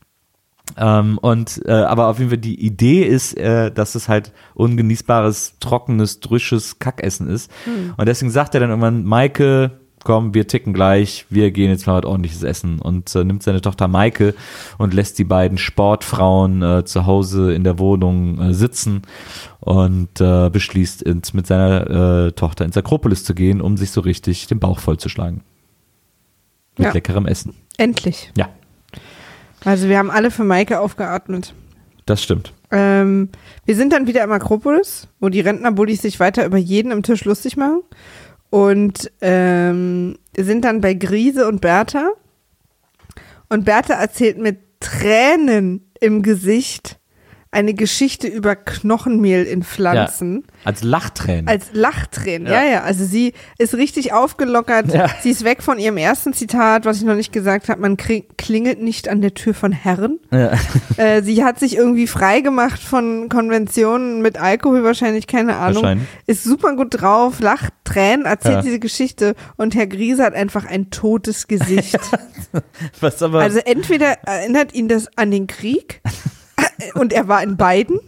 S1: Ähm, und äh, aber auf jeden Fall die Idee ist, äh, dass es halt ungenießbares, trockenes, drüsches Kackessen ist. Und deswegen sagt er dann irgendwann, Maike, komm, wir ticken gleich, wir gehen jetzt mal was ordentliches essen und äh, nimmt seine Tochter Maike und lässt die beiden Sportfrauen äh, zu Hause in der Wohnung äh, sitzen und äh, beschließt ins, mit seiner äh, Tochter ins Akropolis zu gehen, um sich so richtig den Bauch vollzuschlagen. Mit
S2: Ja.
S1: leckerem Essen.
S2: Endlich.
S1: Ja,
S2: Also wir haben alle für Maike aufgeatmet.
S1: das stimmt.
S2: Ähm, wir sind dann wieder im Akropolis, wo die Rentnerbullis sich weiter über jeden am Tisch lustig machen. Und ähm, sind dann bei Grise und Bertha. Und Bertha erzählt mit Tränen im Gesicht eine Geschichte über Knochenmehl in Pflanzen.
S1: Als Lachtränen.
S2: Als Lachtränen, ja. ja, Also sie ist richtig aufgelockert.
S1: Ja.
S2: Sie ist weg von ihrem ersten Zitat, was ich noch nicht gesagt habe. Man klingelt nicht an der Tür von Herren.
S1: ja.
S2: Äh, sie hat sich irgendwie frei gemacht von Konventionen mit Alkohol wahrscheinlich, keine Ahnung.
S1: Wahrscheinlich.
S2: Ist super gut drauf, lacht, Tränen, erzählt
S1: Ja.
S2: diese Geschichte und Herr Griese hat einfach ein totes Gesicht.
S1: Was aber.
S2: Also entweder erinnert ihn das an den Krieg und er war in beiden.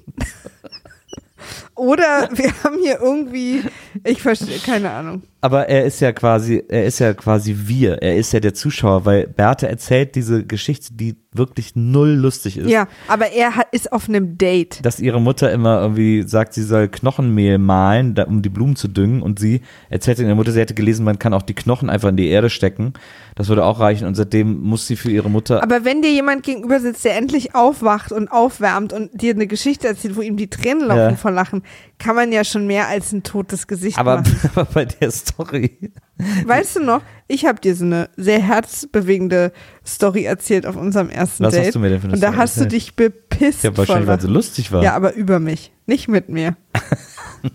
S2: Oder wir haben hier irgendwie, ich verstehe, keine Ahnung.
S1: Aber er ist ja quasi, er ist ja quasi wir. Er ist ja der Zuschauer, weil Berthe erzählt diese Geschichte, die wirklich null lustig ist.
S2: Ja, aber er hat, ist auf einem Date.
S1: Dass ihre Mutter immer irgendwie sagt, sie soll Knochenmehl mahlen, da, um die Blumen zu düngen. Und sie erzählt ihrer Mutter, sie hätte gelesen, man kann auch die Knochen einfach in die Erde stecken. Das würde auch reichen. Und seitdem muss sie für ihre Mutter.
S2: Aber wenn dir jemand gegenüber sitzt, der endlich aufwacht und aufwärmt und dir eine Geschichte erzählt, wo ihm die Tränen laufen
S1: Ja.
S2: vor Lachen, kann man ja schon mehr als ein totes Gesicht
S1: aber,
S2: machen.
S1: aber bei der Story.
S2: Weißt du noch, ich habe dir so eine sehr herzbewegende Story erzählt auf unserem ersten
S1: Was
S2: Date.
S1: hast du mir denn für eine
S2: Und da
S1: Story
S2: hast du
S1: erzählt?
S2: dich bepisst
S1: Ja, wahrscheinlich, weil sie lustig war.
S2: Ja, aber über mich, nicht mit mir.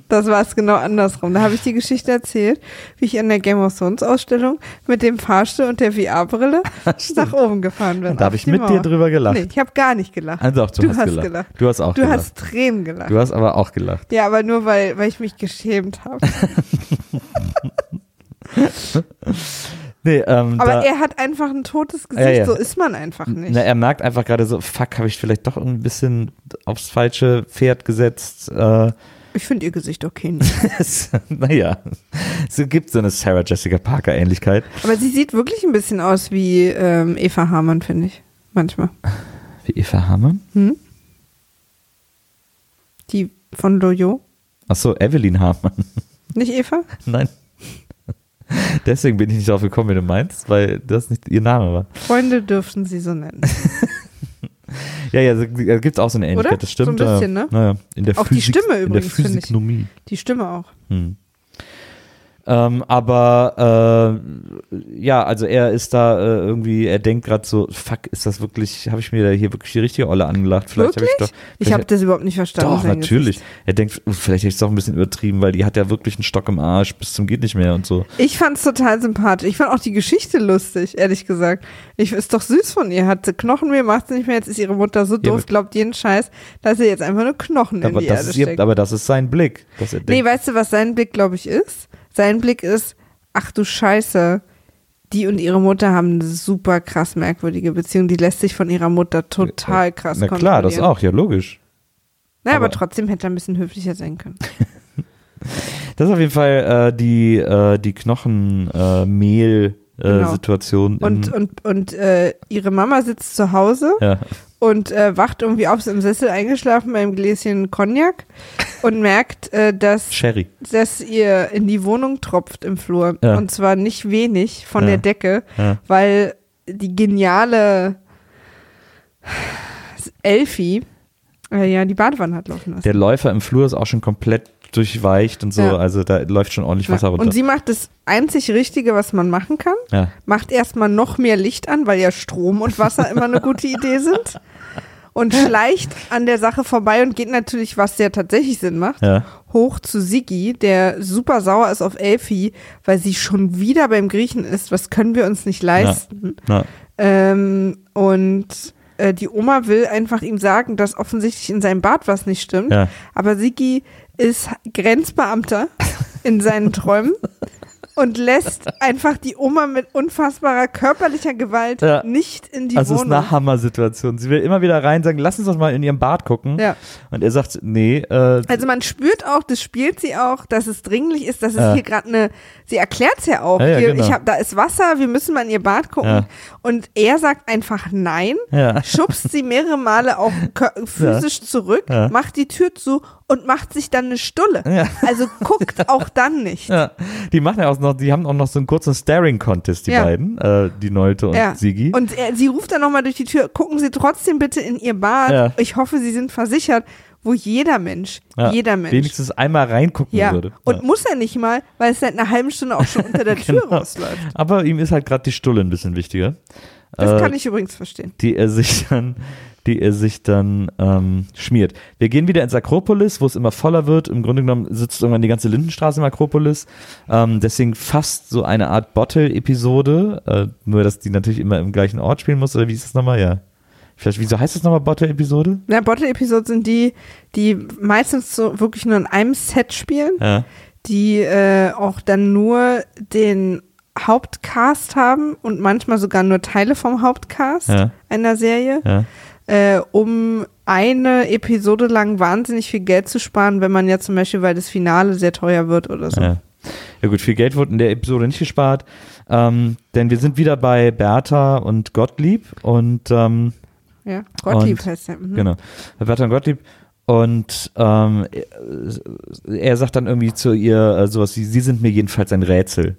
S2: Das war es genau andersrum. Da habe ich die Geschichte erzählt, wie ich an der Game of Thrones Ausstellung mit dem Fahrstuhl und der VR-Brille nach oben gefahren bin.
S1: Und da habe ich mit dir
S2: Mauer.
S1: drüber gelacht.
S2: Nee, ich habe gar nicht gelacht.
S1: Also auch, du,
S2: Du
S1: hast,
S2: hast
S1: gelacht.
S2: gelacht.
S1: Du hast auch
S2: Du
S1: gelacht.
S2: hast Tränen gelacht.
S1: du hast aber auch gelacht.
S2: Ja, aber nur weil, weil ich mich geschämt habe.
S1: Nee, ähm,
S2: Aber
S1: da,
S2: er hat einfach ein totes Gesicht.
S1: Ja, ja.
S2: So ist man einfach nicht.
S1: Na, er merkt einfach gerade so, fuck, habe ich vielleicht doch ein bisschen aufs falsche Pferd gesetzt. Äh,
S2: ich finde ihr Gesicht okay.
S1: Naja, es gibt so eine Sarah Jessica Parker Ähnlichkeit.
S2: Aber sie sieht wirklich ein bisschen aus wie ähm, Eva Hamann, finde ich. Manchmal.
S1: Wie Eva Hamann?
S2: Hm? Die von Loyo.
S1: Achso, Evelyn Hamann.
S2: Nicht Eva?
S1: Nein. Deswegen bin ich nicht drauf gekommen, wie du meinst, weil das nicht ihr Name war.
S2: Freunde dürfen sie so nennen.
S1: Ja, ja, da gibt es auch so eine Ähnlichkeit,
S2: Oder?
S1: das stimmt.
S2: So ein bisschen, ne?
S1: Naja, in der
S2: Auch die
S1: Physik,
S2: Stimme
S1: in
S2: übrigens, finde ich. Die Stimme auch.
S1: Hm. Ähm, aber äh, ja, also er ist da äh, irgendwie, er denkt gerade so, fuck, ist das wirklich, habe ich mir da hier wirklich die richtige Olle angelacht? Vielleicht habe ich doch.
S2: Ich habe das überhaupt nicht verstanden.
S1: Doch, natürlich.
S2: Gesicht.
S1: Er denkt, uh, vielleicht hätte ich es doch ein bisschen übertrieben, weil die hat ja wirklich einen Stock im Arsch bis zum geht nicht mehr und so.
S2: Ich fand es total sympathisch. Ich fand auch die Geschichte lustig, ehrlich gesagt. Ich ist doch süß von ihr. Hat sie Knochenmehl, macht sie nicht mehr. Jetzt ist ihre Mutter so doof, glaubt jeden Scheiß, dass sie jetzt einfach nur Knochen in
S1: Aber
S2: die
S1: das,
S2: Erde
S1: ist ihr,
S2: steckt.
S1: aber das ist sein Blick. Dass er
S2: Nee,
S1: denkt,
S2: weißt du, was sein Blick, glaube ich, ist? Sein Blick ist, ach du Scheiße, die und ihre Mutter haben eine super krass merkwürdige Beziehung. Die lässt sich von ihrer Mutter total krass
S1: na klar, das auch, ja logisch.
S2: Naja, aber,
S1: aber-
S2: trotzdem hätte er ein bisschen höflicher sein können.
S1: Das ist auf jeden Fall äh, die, äh, die Knochenmehl-Situation.
S2: Genau. Und, und, und äh, ihre Mama sitzt zu Hause
S1: ja.
S2: und äh, wacht irgendwie auf, ist im Sessel eingeschlafen beim Gläschen Cognac und merkt, äh, dass,
S1: Sherry.
S2: dass ihr in die Wohnung tropft im Flur.
S1: Ja.
S2: Und zwar nicht wenig von
S1: Ja.
S2: der Decke, weil die geniale Elfi äh, ja die Badewanne hat laufen lassen.
S1: Der Läufer im Flur ist auch schon komplett durchweicht und so,
S2: Ja.
S1: also da läuft schon ordentlich Wasser
S2: Ja.
S1: runter.
S2: Und sie macht das einzig Richtige, was man machen kann.
S1: ja.
S2: Macht erstmal noch mehr Licht an, weil ja Strom und Wasser immer eine gute Idee sind. Und schleicht an der Sache vorbei und geht natürlich, was ja tatsächlich Sinn macht, hoch zu Sigi, der super sauer ist auf Elfi, weil sie schon wieder beim Griechen ist. Was können wir uns nicht leisten? Ähm, und äh, die Oma will einfach ihm sagen, dass offensichtlich in seinem Bad was nicht stimmt.
S1: ja.
S2: Aber Sigi ist Grenzbeamter in seinen Träumen und lässt einfach die Oma mit unfassbarer körperlicher Gewalt
S1: Ja.
S2: nicht in die
S1: Also es ist
S2: Wohnung.
S1: eine Hammer-Situation. Sie will immer wieder rein sagen, lass uns doch mal in ihrem Bad gucken.
S2: Ja.
S1: Und er sagt, nee, äh,
S2: Also man spürt auch, das spielt sie auch, dass es dringlich ist, dass es
S1: Ja.
S2: hier gerade eine, sie erklärt es ja auch, hier,
S1: genau.
S2: ich hab, da ist Wasser, wir müssen mal in ihr Bad gucken. Und er sagt einfach nein, schubst sie mehrere Male auch physisch zurück, macht die Tür zu und macht sich dann eine Stulle.
S1: Ja.
S2: Also guckt auch dann nicht.
S1: Ja, die machen ja auch noch, die haben auch noch so einen kurzen Staring-Contest, die
S2: Ja.
S1: beiden, äh, die Nolte und
S2: Ja.
S1: Sigi.
S2: Und er, sie ruft dann nochmal durch die Tür, gucken Sie trotzdem bitte in Ihr Bad. Ich hoffe, Sie sind versichert, wo jeder Mensch, jeder Mensch.
S1: wenigstens einmal reingucken
S2: ja.
S1: würde.
S2: Und
S1: ja.
S2: muss er nicht mal, weil es seit einer halben Stunde auch schon unter der Tür
S1: Genau.
S2: rausläuft.
S1: Aber ihm ist halt gerade die Stulle ein bisschen wichtiger.
S2: Das
S1: äh,
S2: kann ich übrigens verstehen.
S1: die er sich dann, die er sich dann ähm, schmiert. Wir gehen wieder ins Akropolis, wo es immer voller wird. Im Grunde genommen sitzt irgendwann die ganze Lindenstraße im Akropolis. Ähm, deswegen fast so eine Art Bottle-Episode, äh, nur dass die natürlich immer im gleichen Ort spielen muss, oder wie ist das nochmal? Ja. Vielleicht, wieso heißt das nochmal Bottle-Episode?
S2: Ja, Bottle-Episoden sind die, die meistens so wirklich nur in einem Set spielen,
S1: Ja.
S2: die äh, auch dann nur den Hauptcast haben und manchmal sogar nur Teile vom Hauptcast
S1: Ja.
S2: einer Serie,
S1: Ja.
S2: Äh, um eine Episode lang wahnsinnig viel Geld zu sparen, wenn man ja zum Beispiel, weil das Finale sehr teuer wird oder so.
S1: Ja. ja gut, viel Geld wurde in der Episode nicht gespart, ähm, denn wir sind wieder bei Bertha und Gottlieb und ähm,
S2: Ja, Gottlieb
S1: Und-
S2: heißt er. Mhm.
S1: genau, Bertha und Gottlieb und ähm, er- sagt dann irgendwie zu ihr äh, sowas wie, sie sind mir jedenfalls ein Rätsel.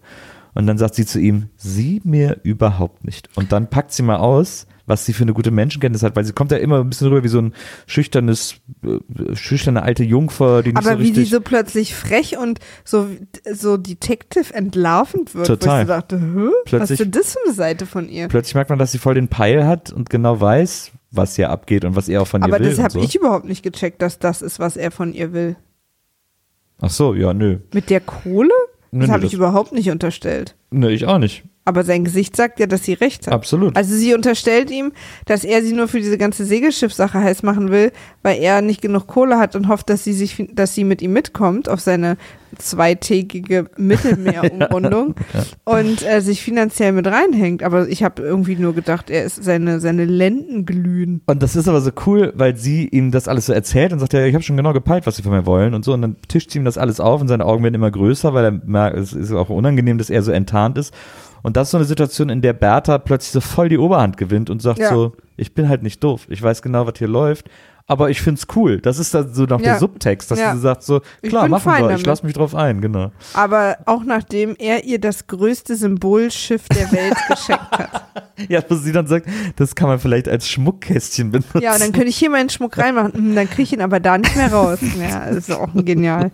S1: Und dann sagt sie zu ihm, sie mir überhaupt nicht. Und dann packt sie mal aus, was sie für eine gute Menschenkenntnis hat, weil sie kommt ja immer ein bisschen rüber wie so ein schüchternes, äh, schüchterne alte Jungfer, die nicht
S2: Aber
S1: so
S2: wie die so plötzlich frech und so, so Detective entlarvend wird,
S1: Total.
S2: wo ich so dachte, Hä? was
S1: Plötzlich-
S2: ist denn das für eine Seite von ihr?
S1: Plötzlich merkt man, dass sie voll den Peil hat und genau weiß, was hier abgeht und was er auch von
S2: Aber
S1: ihr will.
S2: das
S1: und
S2: habe
S1: so.
S2: ich überhaupt nicht gecheckt, dass das ist, was er von ihr will.
S1: Ach so, ja, nö.
S2: Mit der Kohle?
S1: Nö,
S2: Das habe ich
S1: das-
S2: überhaupt nicht unterstellt.
S1: Nö, ich auch nicht.
S2: Aber sein Gesicht sagt ja, dass sie recht hat.
S1: Absolut.
S2: Also sie unterstellt ihm, dass er sie nur für diese ganze Segelschiffsache heiß machen will, weil er nicht genug Kohle hat und hofft, dass sie sich, dass sie mit ihm mitkommt auf seine zweitägige Mittelmeerumrundung und äh, sich finanziell mit reinhängt. Aber ich habe irgendwie nur gedacht, er ist seine, seine Lenden glühen.
S1: Und das ist aber so cool, weil sie ihm das alles so erzählt und sagt, ja, ich habe schon genau gepeilt, was sie von mir wollen und so. Und dann tischt sie ihm das alles auf und seine Augen werden immer größer, weil er merkt, es ist auch unangenehm, dass er so enttarnt ist. Und das ist so eine Situation, in der Bertha plötzlich so voll die Oberhand gewinnt und sagt
S2: Ja.
S1: so, ich bin halt nicht doof. Ich weiß genau, was hier läuft. Aber ich find's cool. Das ist dann so noch der
S2: Ja.
S1: Subtext, dass
S2: Ja.
S1: sie sagt so,
S2: Ich
S1: klar, machen wir, ich
S2: damit.
S1: lass mich drauf ein, genau.
S2: Aber auch nachdem er ihr das größte Symbolschiff der Welt geschenkt hat.
S1: Ja, wo sie dann sagt, das kann man vielleicht als Schmuckkästchen benutzen.
S2: Ja, und dann könnte ich hier meinen Schmuck reinmachen. Hm, Dann kriege ich ihn aber da nicht mehr raus. Ja, das ist auch genial.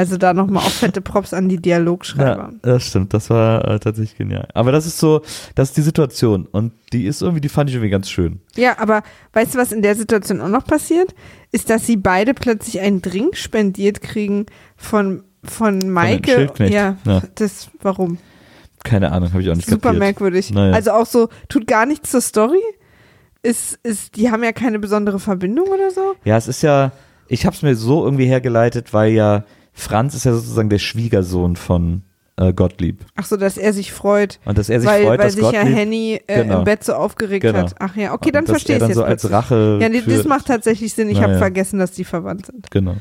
S2: Also da nochmal auch fette Props an die Dialogschreiber.
S1: Ja, das stimmt, das war äh, tatsächlich genial. Aber das ist so, das ist die Situation und die ist irgendwie, die fand ich irgendwie ganz schön.
S2: Ja, aber weißt du, was in der Situation auch noch passiert? Ist, dass sie beide plötzlich einen Drink spendiert kriegen von, von Maike.
S1: Schildknecht.
S2: Ja,
S1: Ja.
S2: das, warum?
S1: Keine Ahnung, habe ich auch nicht
S2: Super
S1: kapiert.
S2: merkwürdig.
S1: Naja.
S2: Also auch so, tut gar nichts zur Story. Ist, ist, die haben ja keine besondere Verbindung oder so.
S1: Ja, es ist ja, ich habe es mir so irgendwie hergeleitet, weil ja Franz ist ja sozusagen der Schwiegersohn von äh, Gottlieb.
S2: Ach so, dass er sich freut.
S1: Und dass er sich
S2: weil
S1: freut,
S2: weil
S1: dass
S2: sich ja
S1: Gottlieb
S2: Henny äh,
S1: Genau.
S2: im Bett so aufgeregt
S1: Genau.
S2: hat. Ach ja, okay, dann
S1: und
S2: verstehe
S1: er
S2: ich
S1: dann
S2: jetzt
S1: so als. Rache.
S2: Ja, nee, das macht tatsächlich Sinn. Ich
S1: Na
S2: habe
S1: ja.
S2: vergessen, dass die verwandt sind.
S1: Genau.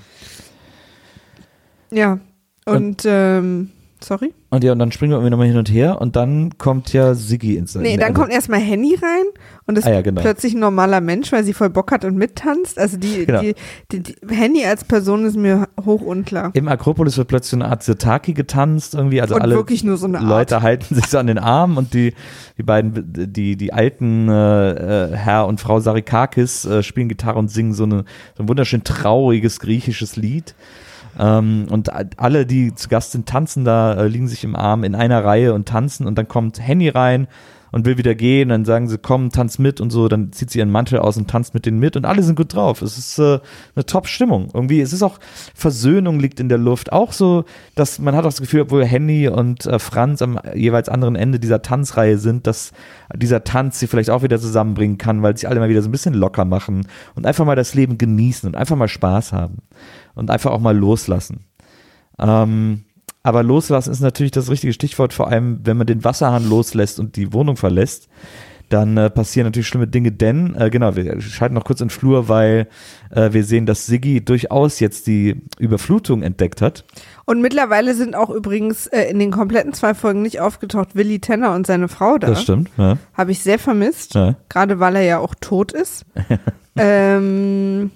S2: Ja. Und, ähm, sorry?
S1: Und ja, und dann springen wir irgendwie nochmal hin und her und dann kommt ja Siggi ins
S2: Nee, dann kommt erstmal Henny rein und ist
S1: Ah ja, genau.
S2: plötzlich ein normaler Mensch, weil sie voll Bock hat und mittanzt. Also die,
S1: Genau.
S2: die, die, die Henny als Person ist mir hoch unklar.
S1: Im Akropolis wird plötzlich so eine Art Sirtaki getanzt irgendwie, also
S2: und
S1: alle
S2: wirklich nur so eine Art.
S1: Leute halten sich so an den Arm und die, die beiden, die, die alten äh, äh, Herr und Frau Sarikakis äh, spielen Gitarre und singen so, eine, so ein wunderschön trauriges griechisches Lied. Ähm, und alle, die zu Gast sind, tanzen da, äh, liegen sich im Arm in einer Reihe und tanzen und dann kommt Henny rein und will wieder gehen, dann sagen sie, komm, tanz mit und so, dann zieht sie ihren Mantel aus und tanzt mit denen mit und alle sind gut drauf. Es ist äh, eine Top-Stimmung. Irgendwie, es ist auch, Versöhnung liegt in der Luft. Auch so, dass man hat auch das Gefühl, obwohl Henny und äh, Franz am jeweils anderen Ende dieser Tanzreihe sind, dass dieser Tanz sie vielleicht auch wieder zusammenbringen kann, weil sich alle mal wieder so ein bisschen locker machen und einfach mal das Leben genießen und einfach mal Spaß haben und einfach auch mal loslassen. Ähm, aber loslassen ist natürlich das richtige Stichwort, vor allem wenn man den Wasserhahn loslässt und die Wohnung verlässt, dann äh, passieren natürlich schlimme Dinge, denn, äh, genau, wir schalten noch kurz in den Flur, weil äh, wir sehen, dass Siggi durchaus jetzt die Überflutung entdeckt hat.
S2: Und mittlerweile sind auch übrigens äh, in den kompletten zwei Folgen nicht aufgetaucht Willi Tenner und seine Frau da.
S1: Das stimmt, ja.
S2: Habe ich sehr vermisst.
S1: ja.
S2: Gerade weil er ja auch tot ist. ähm,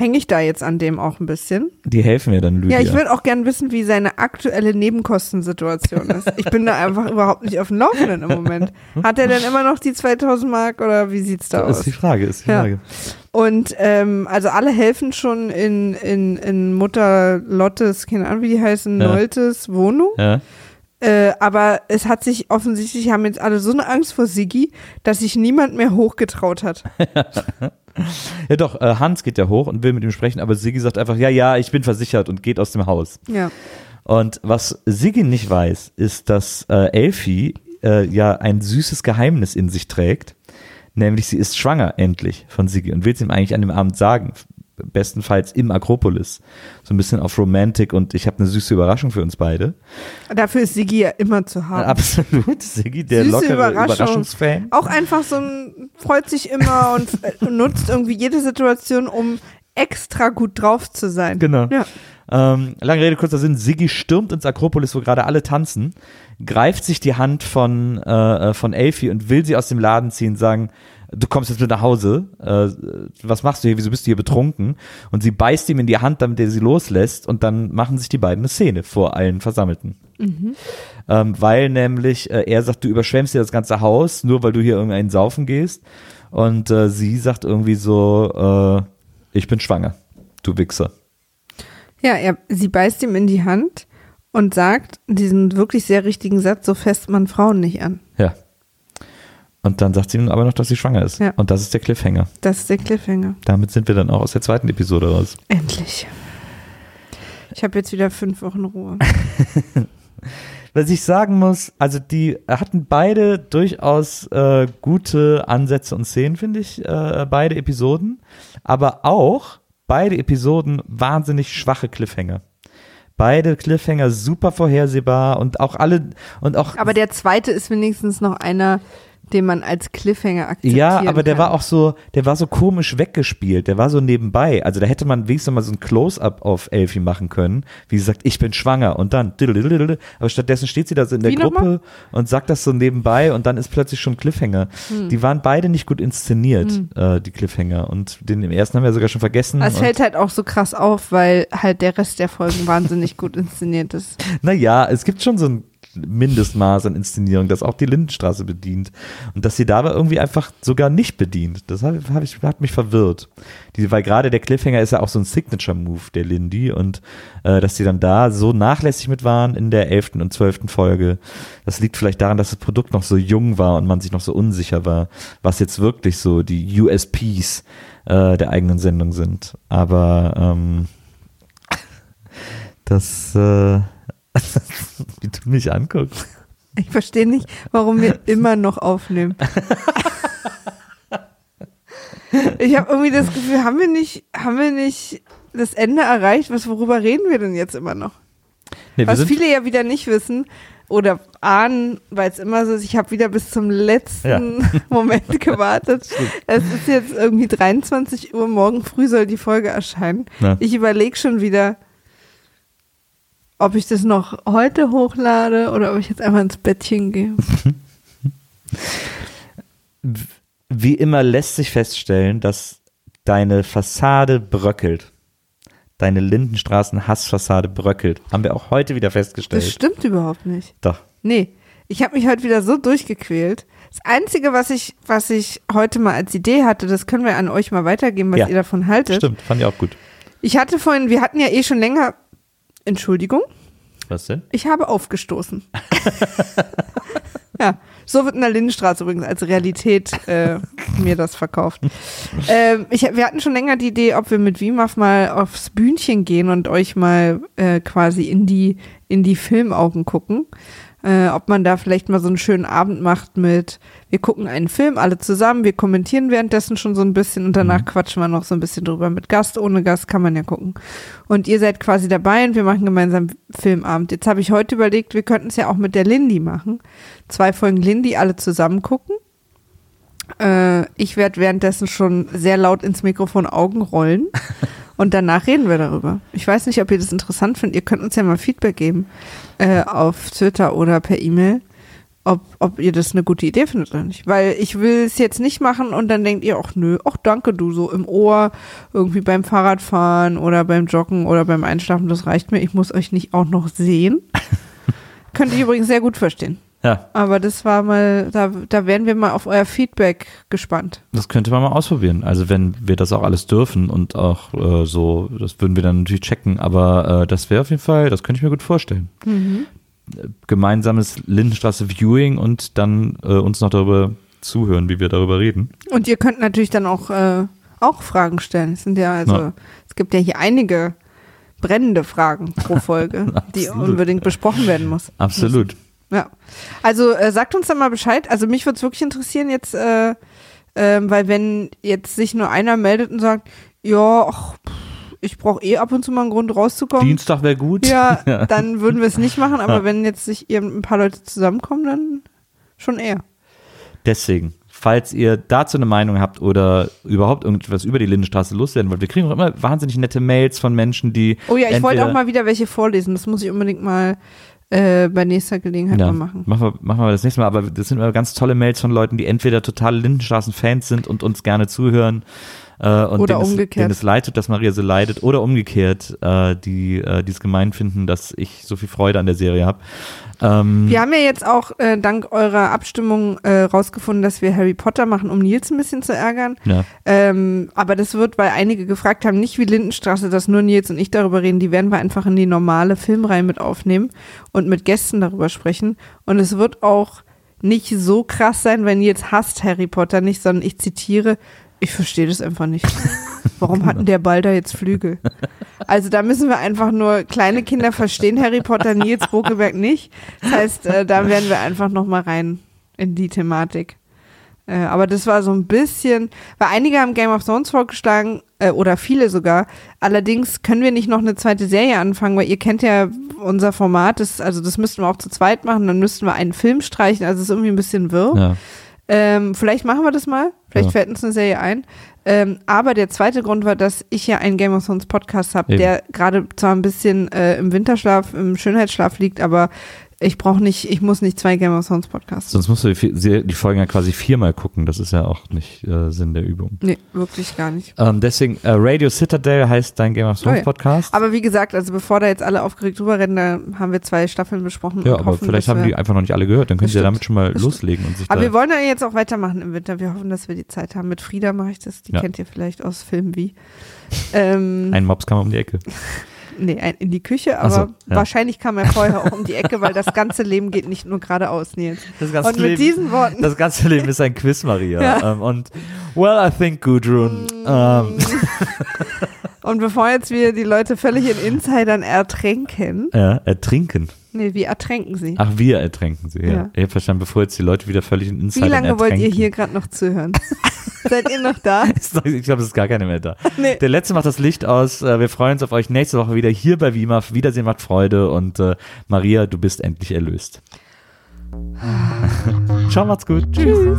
S2: Hänge ich da jetzt an dem auch ein bisschen?
S1: Die helfen mir dann, Lydia.
S2: Ja, ich würde auch gern wissen, wie seine aktuelle Nebenkostensituation ist. Ich bin da einfach überhaupt nicht auf dem Laufenden im Moment. Hat er denn immer noch die 2000 Mark oder wie sieht's da
S1: das ist
S2: aus?
S1: die Frage, ist die
S2: Ja.
S1: Frage.
S2: Und ähm, also alle helfen schon in, in, in Mutter Lottes, keine Ahnung, wie die heißen,
S1: Ja.
S2: Noltes Wohnung.
S1: Ja.
S2: Äh, aber es hat sich offensichtlich, haben jetzt alle so eine Angst vor Sigi, dass sich niemand mehr hochgetraut hat.
S1: Ja doch, äh, Hans geht ja hoch und will mit ihm sprechen, aber Siggi sagt einfach, ja, ja, ich bin versichert und geht aus dem Haus.
S2: Ja.
S1: Und was Siggi nicht weiß, ist, dass äh, Elfie äh, ja ein süßes Geheimnis in sich trägt. Nämlich sie ist schwanger endlich von Siggi und will es ihm eigentlich an dem Abend sagen. Bestenfalls im Akropolis. So ein bisschen auf Romantik und ich habe eine süße Überraschung für uns beide.
S2: Dafür ist Sigi ja immer zu haben.
S1: Absolut, Siggi, der
S2: Süße
S1: lockere
S2: Überraschung.
S1: Überraschungsfan.
S2: Auch einfach so ein, freut sich immer und äh, nutzt irgendwie jede Situation, um extra gut drauf zu sein.
S1: Genau.
S2: Ja.
S1: Ähm, lange Rede, kurzer Sinn. Siggi stürmt ins Akropolis, wo gerade alle tanzen, greift sich die Hand von, äh, äh, von Elfie und will sie aus dem Laden ziehen, sagen, du kommst jetzt mit nach Hause, äh, was machst du hier, wieso bist du hier betrunken? Und sie beißt ihm in die Hand, damit er sie loslässt und dann machen sich die beiden eine Szene vor allen Versammelten. Ähm, weil nämlich äh, er sagt, du überschwemmst dir das ganze Haus, nur weil du hier irgendeinen saufen gehst. Und äh, sie sagt irgendwie so, äh, ich bin schwanger, du Wichser.
S2: Ja, er, sie beißt ihm in die Hand und sagt diesen wirklich sehr richtigen Satz, so fest man Frauen nicht an.
S1: Ja. Und dann sagt sie ihm aber noch, dass sie schwanger ist.
S2: Ja.
S1: Und das ist der Cliffhanger.
S2: Das ist der Cliffhanger.
S1: Damit sind wir dann auch aus der zweiten Episode raus.
S2: Endlich. Ich habe jetzt wieder fünf Wochen Ruhe.
S1: Was ich sagen muss, also die hatten beide durchaus äh, gute Ansätze und Szenen, finde ich, äh, beide Episoden. Aber auch beide Episoden wahnsinnig schwache Cliffhanger. Beide Cliffhanger super vorhersehbar und auch alle und auch
S2: Aber der zweite ist wenigstens noch einer, den man als Cliffhanger akzeptieren
S1: Ja, aber der
S2: kann.
S1: war auch so, der war so komisch weggespielt, der war so nebenbei. Also da hätte man wenigstens mal so ein Close-up auf Elfie machen können, wie sie sagt, ich bin schwanger und dann, aber stattdessen steht sie da so in der
S2: Wie
S1: Gruppe und sagt das so nebenbei und dann ist plötzlich schon Cliffhanger.
S2: Hm.
S1: Die waren beide nicht gut inszeniert, äh, die Cliffhanger und den im ersten haben wir sogar schon vergessen.
S2: Es
S1: und,
S2: fällt halt auch so krass auf, weil halt der Rest der Folgen wahnsinnig gut inszeniert ist.
S1: Naja, es gibt schon so ein Mindestmaß an Inszenierung, das auch die Lindenstraße bedient. Und dass sie dabei irgendwie einfach sogar nicht bedient. Das hat, hab ich, hat mich verwirrt. Die, weil gerade der Cliffhanger ist ja auch so ein Signature-Move der Lindy und äh, dass sie dann da so nachlässig mit waren in der elften und zwölften Folge, das liegt vielleicht daran, dass das Produkt noch so jung war und man sich noch so unsicher war, was jetzt wirklich so die USPs äh, der eigenen Sendung sind. Aber ähm, das äh, wie du mich anguckst.
S2: Ich verstehe nicht, warum wir immer noch aufnehmen. Ich habe irgendwie das Gefühl, haben wir nicht, haben wir nicht das Ende erreicht? Was, worüber reden wir denn jetzt immer noch?
S1: Nee,
S2: Was viele ja wieder nicht wissen oder ahnen, weil es immer so ist, ich habe wieder bis zum letzten Moment gewartet. es ist jetzt irgendwie 23 Uhr, morgen früh soll die Folge erscheinen.
S1: Ja.
S2: Ich überlege schon wieder, ob ich das noch heute hochlade oder ob ich jetzt einfach ins Bettchen gehe.
S1: wie immer lässt sich feststellen, dass deine Fassade bröckelt. Deine Lindenstraßen-Hassfassade bröckelt. Haben wir auch heute wieder festgestellt.
S2: Das stimmt überhaupt nicht.
S1: Doch.
S2: Nee, ich habe mich heute wieder so durchgequält. Das Einzige, was ich, was ich heute mal als Idee hatte, das können wir an euch mal weitergeben, was
S1: Ja.
S2: ihr davon haltet.
S1: Stimmt, fand ich auch gut.
S2: Ich hatte vorhin, wir hatten ja eh schon länger, Entschuldigung,
S1: Was denn?
S2: ich habe aufgestoßen. ja, so wird in der Lindenstraße übrigens als Realität äh, mir das verkauft. Ähm, ich, wir hatten schon länger die Idee, ob wir mit WIMAF mal aufs Bühnchen gehen und euch mal äh, quasi in die, in die Filmaugen gucken. Äh, ob man da vielleicht mal so einen schönen Abend macht mit, wir gucken einen Film alle zusammen, wir kommentieren währenddessen schon so ein bisschen und danach quatschen wir noch so ein bisschen drüber. Mit Gast, ohne Gast kann man ja gucken. Und ihr seid quasi dabei und wir machen gemeinsam Filmabend. Jetzt habe ich heute überlegt, wir könnten es ja auch mit der Lindy machen. Zwei Folgen Lindy alle zusammen gucken. Äh, ich werde währenddessen schon sehr laut ins Mikrofon Augen rollen. Und danach reden wir darüber. Ich weiß nicht, ob ihr das interessant findet. Ihr könnt uns ja mal Feedback geben äh, auf Twitter oder per E-Mail, ob, ob ihr das eine gute Idee findet oder nicht. Weil ich will es jetzt nicht machen und dann denkt ihr, ach nö, ach danke du, so im Ohr, irgendwie beim Fahrradfahren oder beim Joggen oder beim Einschlafen, das reicht mir. Ich muss euch nicht auch noch sehen. Könnt ihr übrigens sehr gut verstehen.
S1: Ja,
S2: Aber das war mal, da, da wären wir mal auf euer Feedback gespannt.
S1: das könnte man mal ausprobieren. Also wenn wir das auch alles dürfen und auch äh, so, das würden wir dann natürlich checken, aber äh, das wäre auf jeden Fall, das könnte ich mir gut vorstellen. Äh, Gemeinsames Lindenstraße Viewing und dann äh, uns noch darüber zuhören, wie wir darüber reden.
S2: Und ihr könnt natürlich dann auch äh, auch Fragen stellen. Es sind ja also,
S1: Ja.
S2: es gibt ja hier einige brennende Fragen pro Folge, die unbedingt besprochen werden muss.
S1: Absolut.
S2: Ja. Also äh, sagt uns dann mal Bescheid. Also mich würde es wirklich interessieren jetzt, äh, ähm, weil wenn jetzt sich nur einer meldet und sagt, ja, ach, ich brauche eh ab und zu mal einen Grund rauszukommen.
S1: Dienstag wäre gut.
S2: Ja, dann würden wir es nicht machen, aber wenn jetzt sich eben ein paar Leute zusammenkommen, dann schon eher.
S1: Deswegen, falls ihr dazu eine Meinung habt oder überhaupt irgendwas über die Lindenstraße loswerden wollt, wir kriegen auch immer wahnsinnig nette Mails von Menschen, die.
S2: Oh ja, ich wollte auch mal wieder welche vorlesen. Das muss ich unbedingt mal äh, bei nächster Gelegenheit
S1: Ja,
S2: mal machen.
S1: machen wir, machen wir das nächste Mal, aber das sind immer ganz tolle Mails von Leuten, die entweder totale Lindenstraßen-Fans sind und uns gerne zuhören. Äh, und
S2: Oder
S1: denen es,
S2: umgekehrt.
S1: denen es leid tut, dass Maria so leidet, oder umgekehrt, äh, die äh, es gemein finden, dass ich so viel Freude an der Serie habe. Ähm,
S2: Wir haben ja jetzt auch äh, dank eurer Abstimmung äh, rausgefunden, dass wir Harry Potter machen, um Nils ein bisschen zu ärgern.
S1: ja.
S2: Ähm, aber das wird, weil einige gefragt haben, nicht wie Lindenstraße, dass nur Nils und ich darüber reden, die werden wir einfach in die normale Filmreihe mit aufnehmen und mit Gästen darüber sprechen. Und es wird auch nicht so krass sein, weil Nils hasst Harry Potter nicht, sondern ich zitiere, ich verstehe das einfach nicht. Warum hatten der Ball da jetzt Flügel? Also da müssen wir einfach nur, kleine Kinder verstehen Harry Potter, Nils Bokelberg nicht. Das heißt, äh, da werden wir einfach nochmal rein in die Thematik. Äh, aber das war so ein bisschen, weil einige haben Game of Thrones vorgeschlagen, äh, oder viele sogar. Allerdings können wir nicht noch eine zweite Serie anfangen, weil ihr kennt ja unser Format, das, also das müssten wir auch zu zweit machen, dann müssten wir einen Film streichen, also es ist irgendwie ein bisschen wirr.
S1: ja.
S2: Ähm, vielleicht machen wir das mal. Vielleicht
S1: Ja.
S2: fällt uns eine Serie ein. Ähm, aber der zweite Grund war, dass ich ja einen Game of Thrones Podcast habe, der gerade zwar ein bisschen äh, im Winterschlaf, im Schönheitsschlaf liegt, aber ich brauche nicht, ich muss nicht zwei Game of Thrones Podcasts.
S1: Sonst musst du die, die Folgen ja quasi viermal gucken. Das ist ja auch nicht äh, Sinn der Übung.
S2: Nee, wirklich gar nicht.
S1: Ähm, deswegen, äh, Radio Citadel heißt dein Game of Thrones
S2: Oh ja.
S1: Podcast.
S2: Aber wie gesagt, also bevor da jetzt alle aufgeregt drüber rennen, da haben wir zwei Staffeln besprochen.
S1: ja, aber
S2: hoffen,
S1: vielleicht haben die einfach noch nicht alle gehört. Dann können sie ja damit schon mal loslegen und sich
S2: Aber wir wollen ja jetzt auch weitermachen im Winter. Wir hoffen, dass wir die Zeit haben. Mit Frieda mache ich das. Die
S1: Ja.
S2: kennt ihr vielleicht aus Filmen wie. Ähm,
S1: Ein Mops kam um die Ecke.
S2: Nee, in die Küche, aber
S1: so, ja.
S2: wahrscheinlich kam er vorher auch um die Ecke, weil das ganze Leben geht nicht nur geradeaus, Nils.
S1: Das ganze,
S2: Und mit diesen Worten.
S1: das ganze Leben ist ein Quiz, Maria.
S2: Ja.
S1: Ähm, und, well, I think, Gudrun. Ähm,
S2: Und bevor jetzt wir die Leute völlig in Insidern ertränken,
S1: ja, ertrinken.
S2: Nee, wie ertränken sie?
S1: Ach, wir ertränken sie, ja.
S2: Ja.
S1: Ich habe verstanden, bevor jetzt die Leute wieder völlig in
S2: wie
S1: Insidern
S2: lange wollt ihr
S1: ertränken.
S2: hier gerade noch zuhören? Seid ihr noch da?
S1: Ich glaube, es ist gar keiner mehr da.
S2: Nee.
S1: Der letzte macht das Licht aus. Äh, Wir freuen uns auf euch nächste Woche wieder hier bei WIMAF. Wiedersehen macht Freude und äh, Maria, du bist endlich erlöst. Ciao, macht's gut. Tschüss.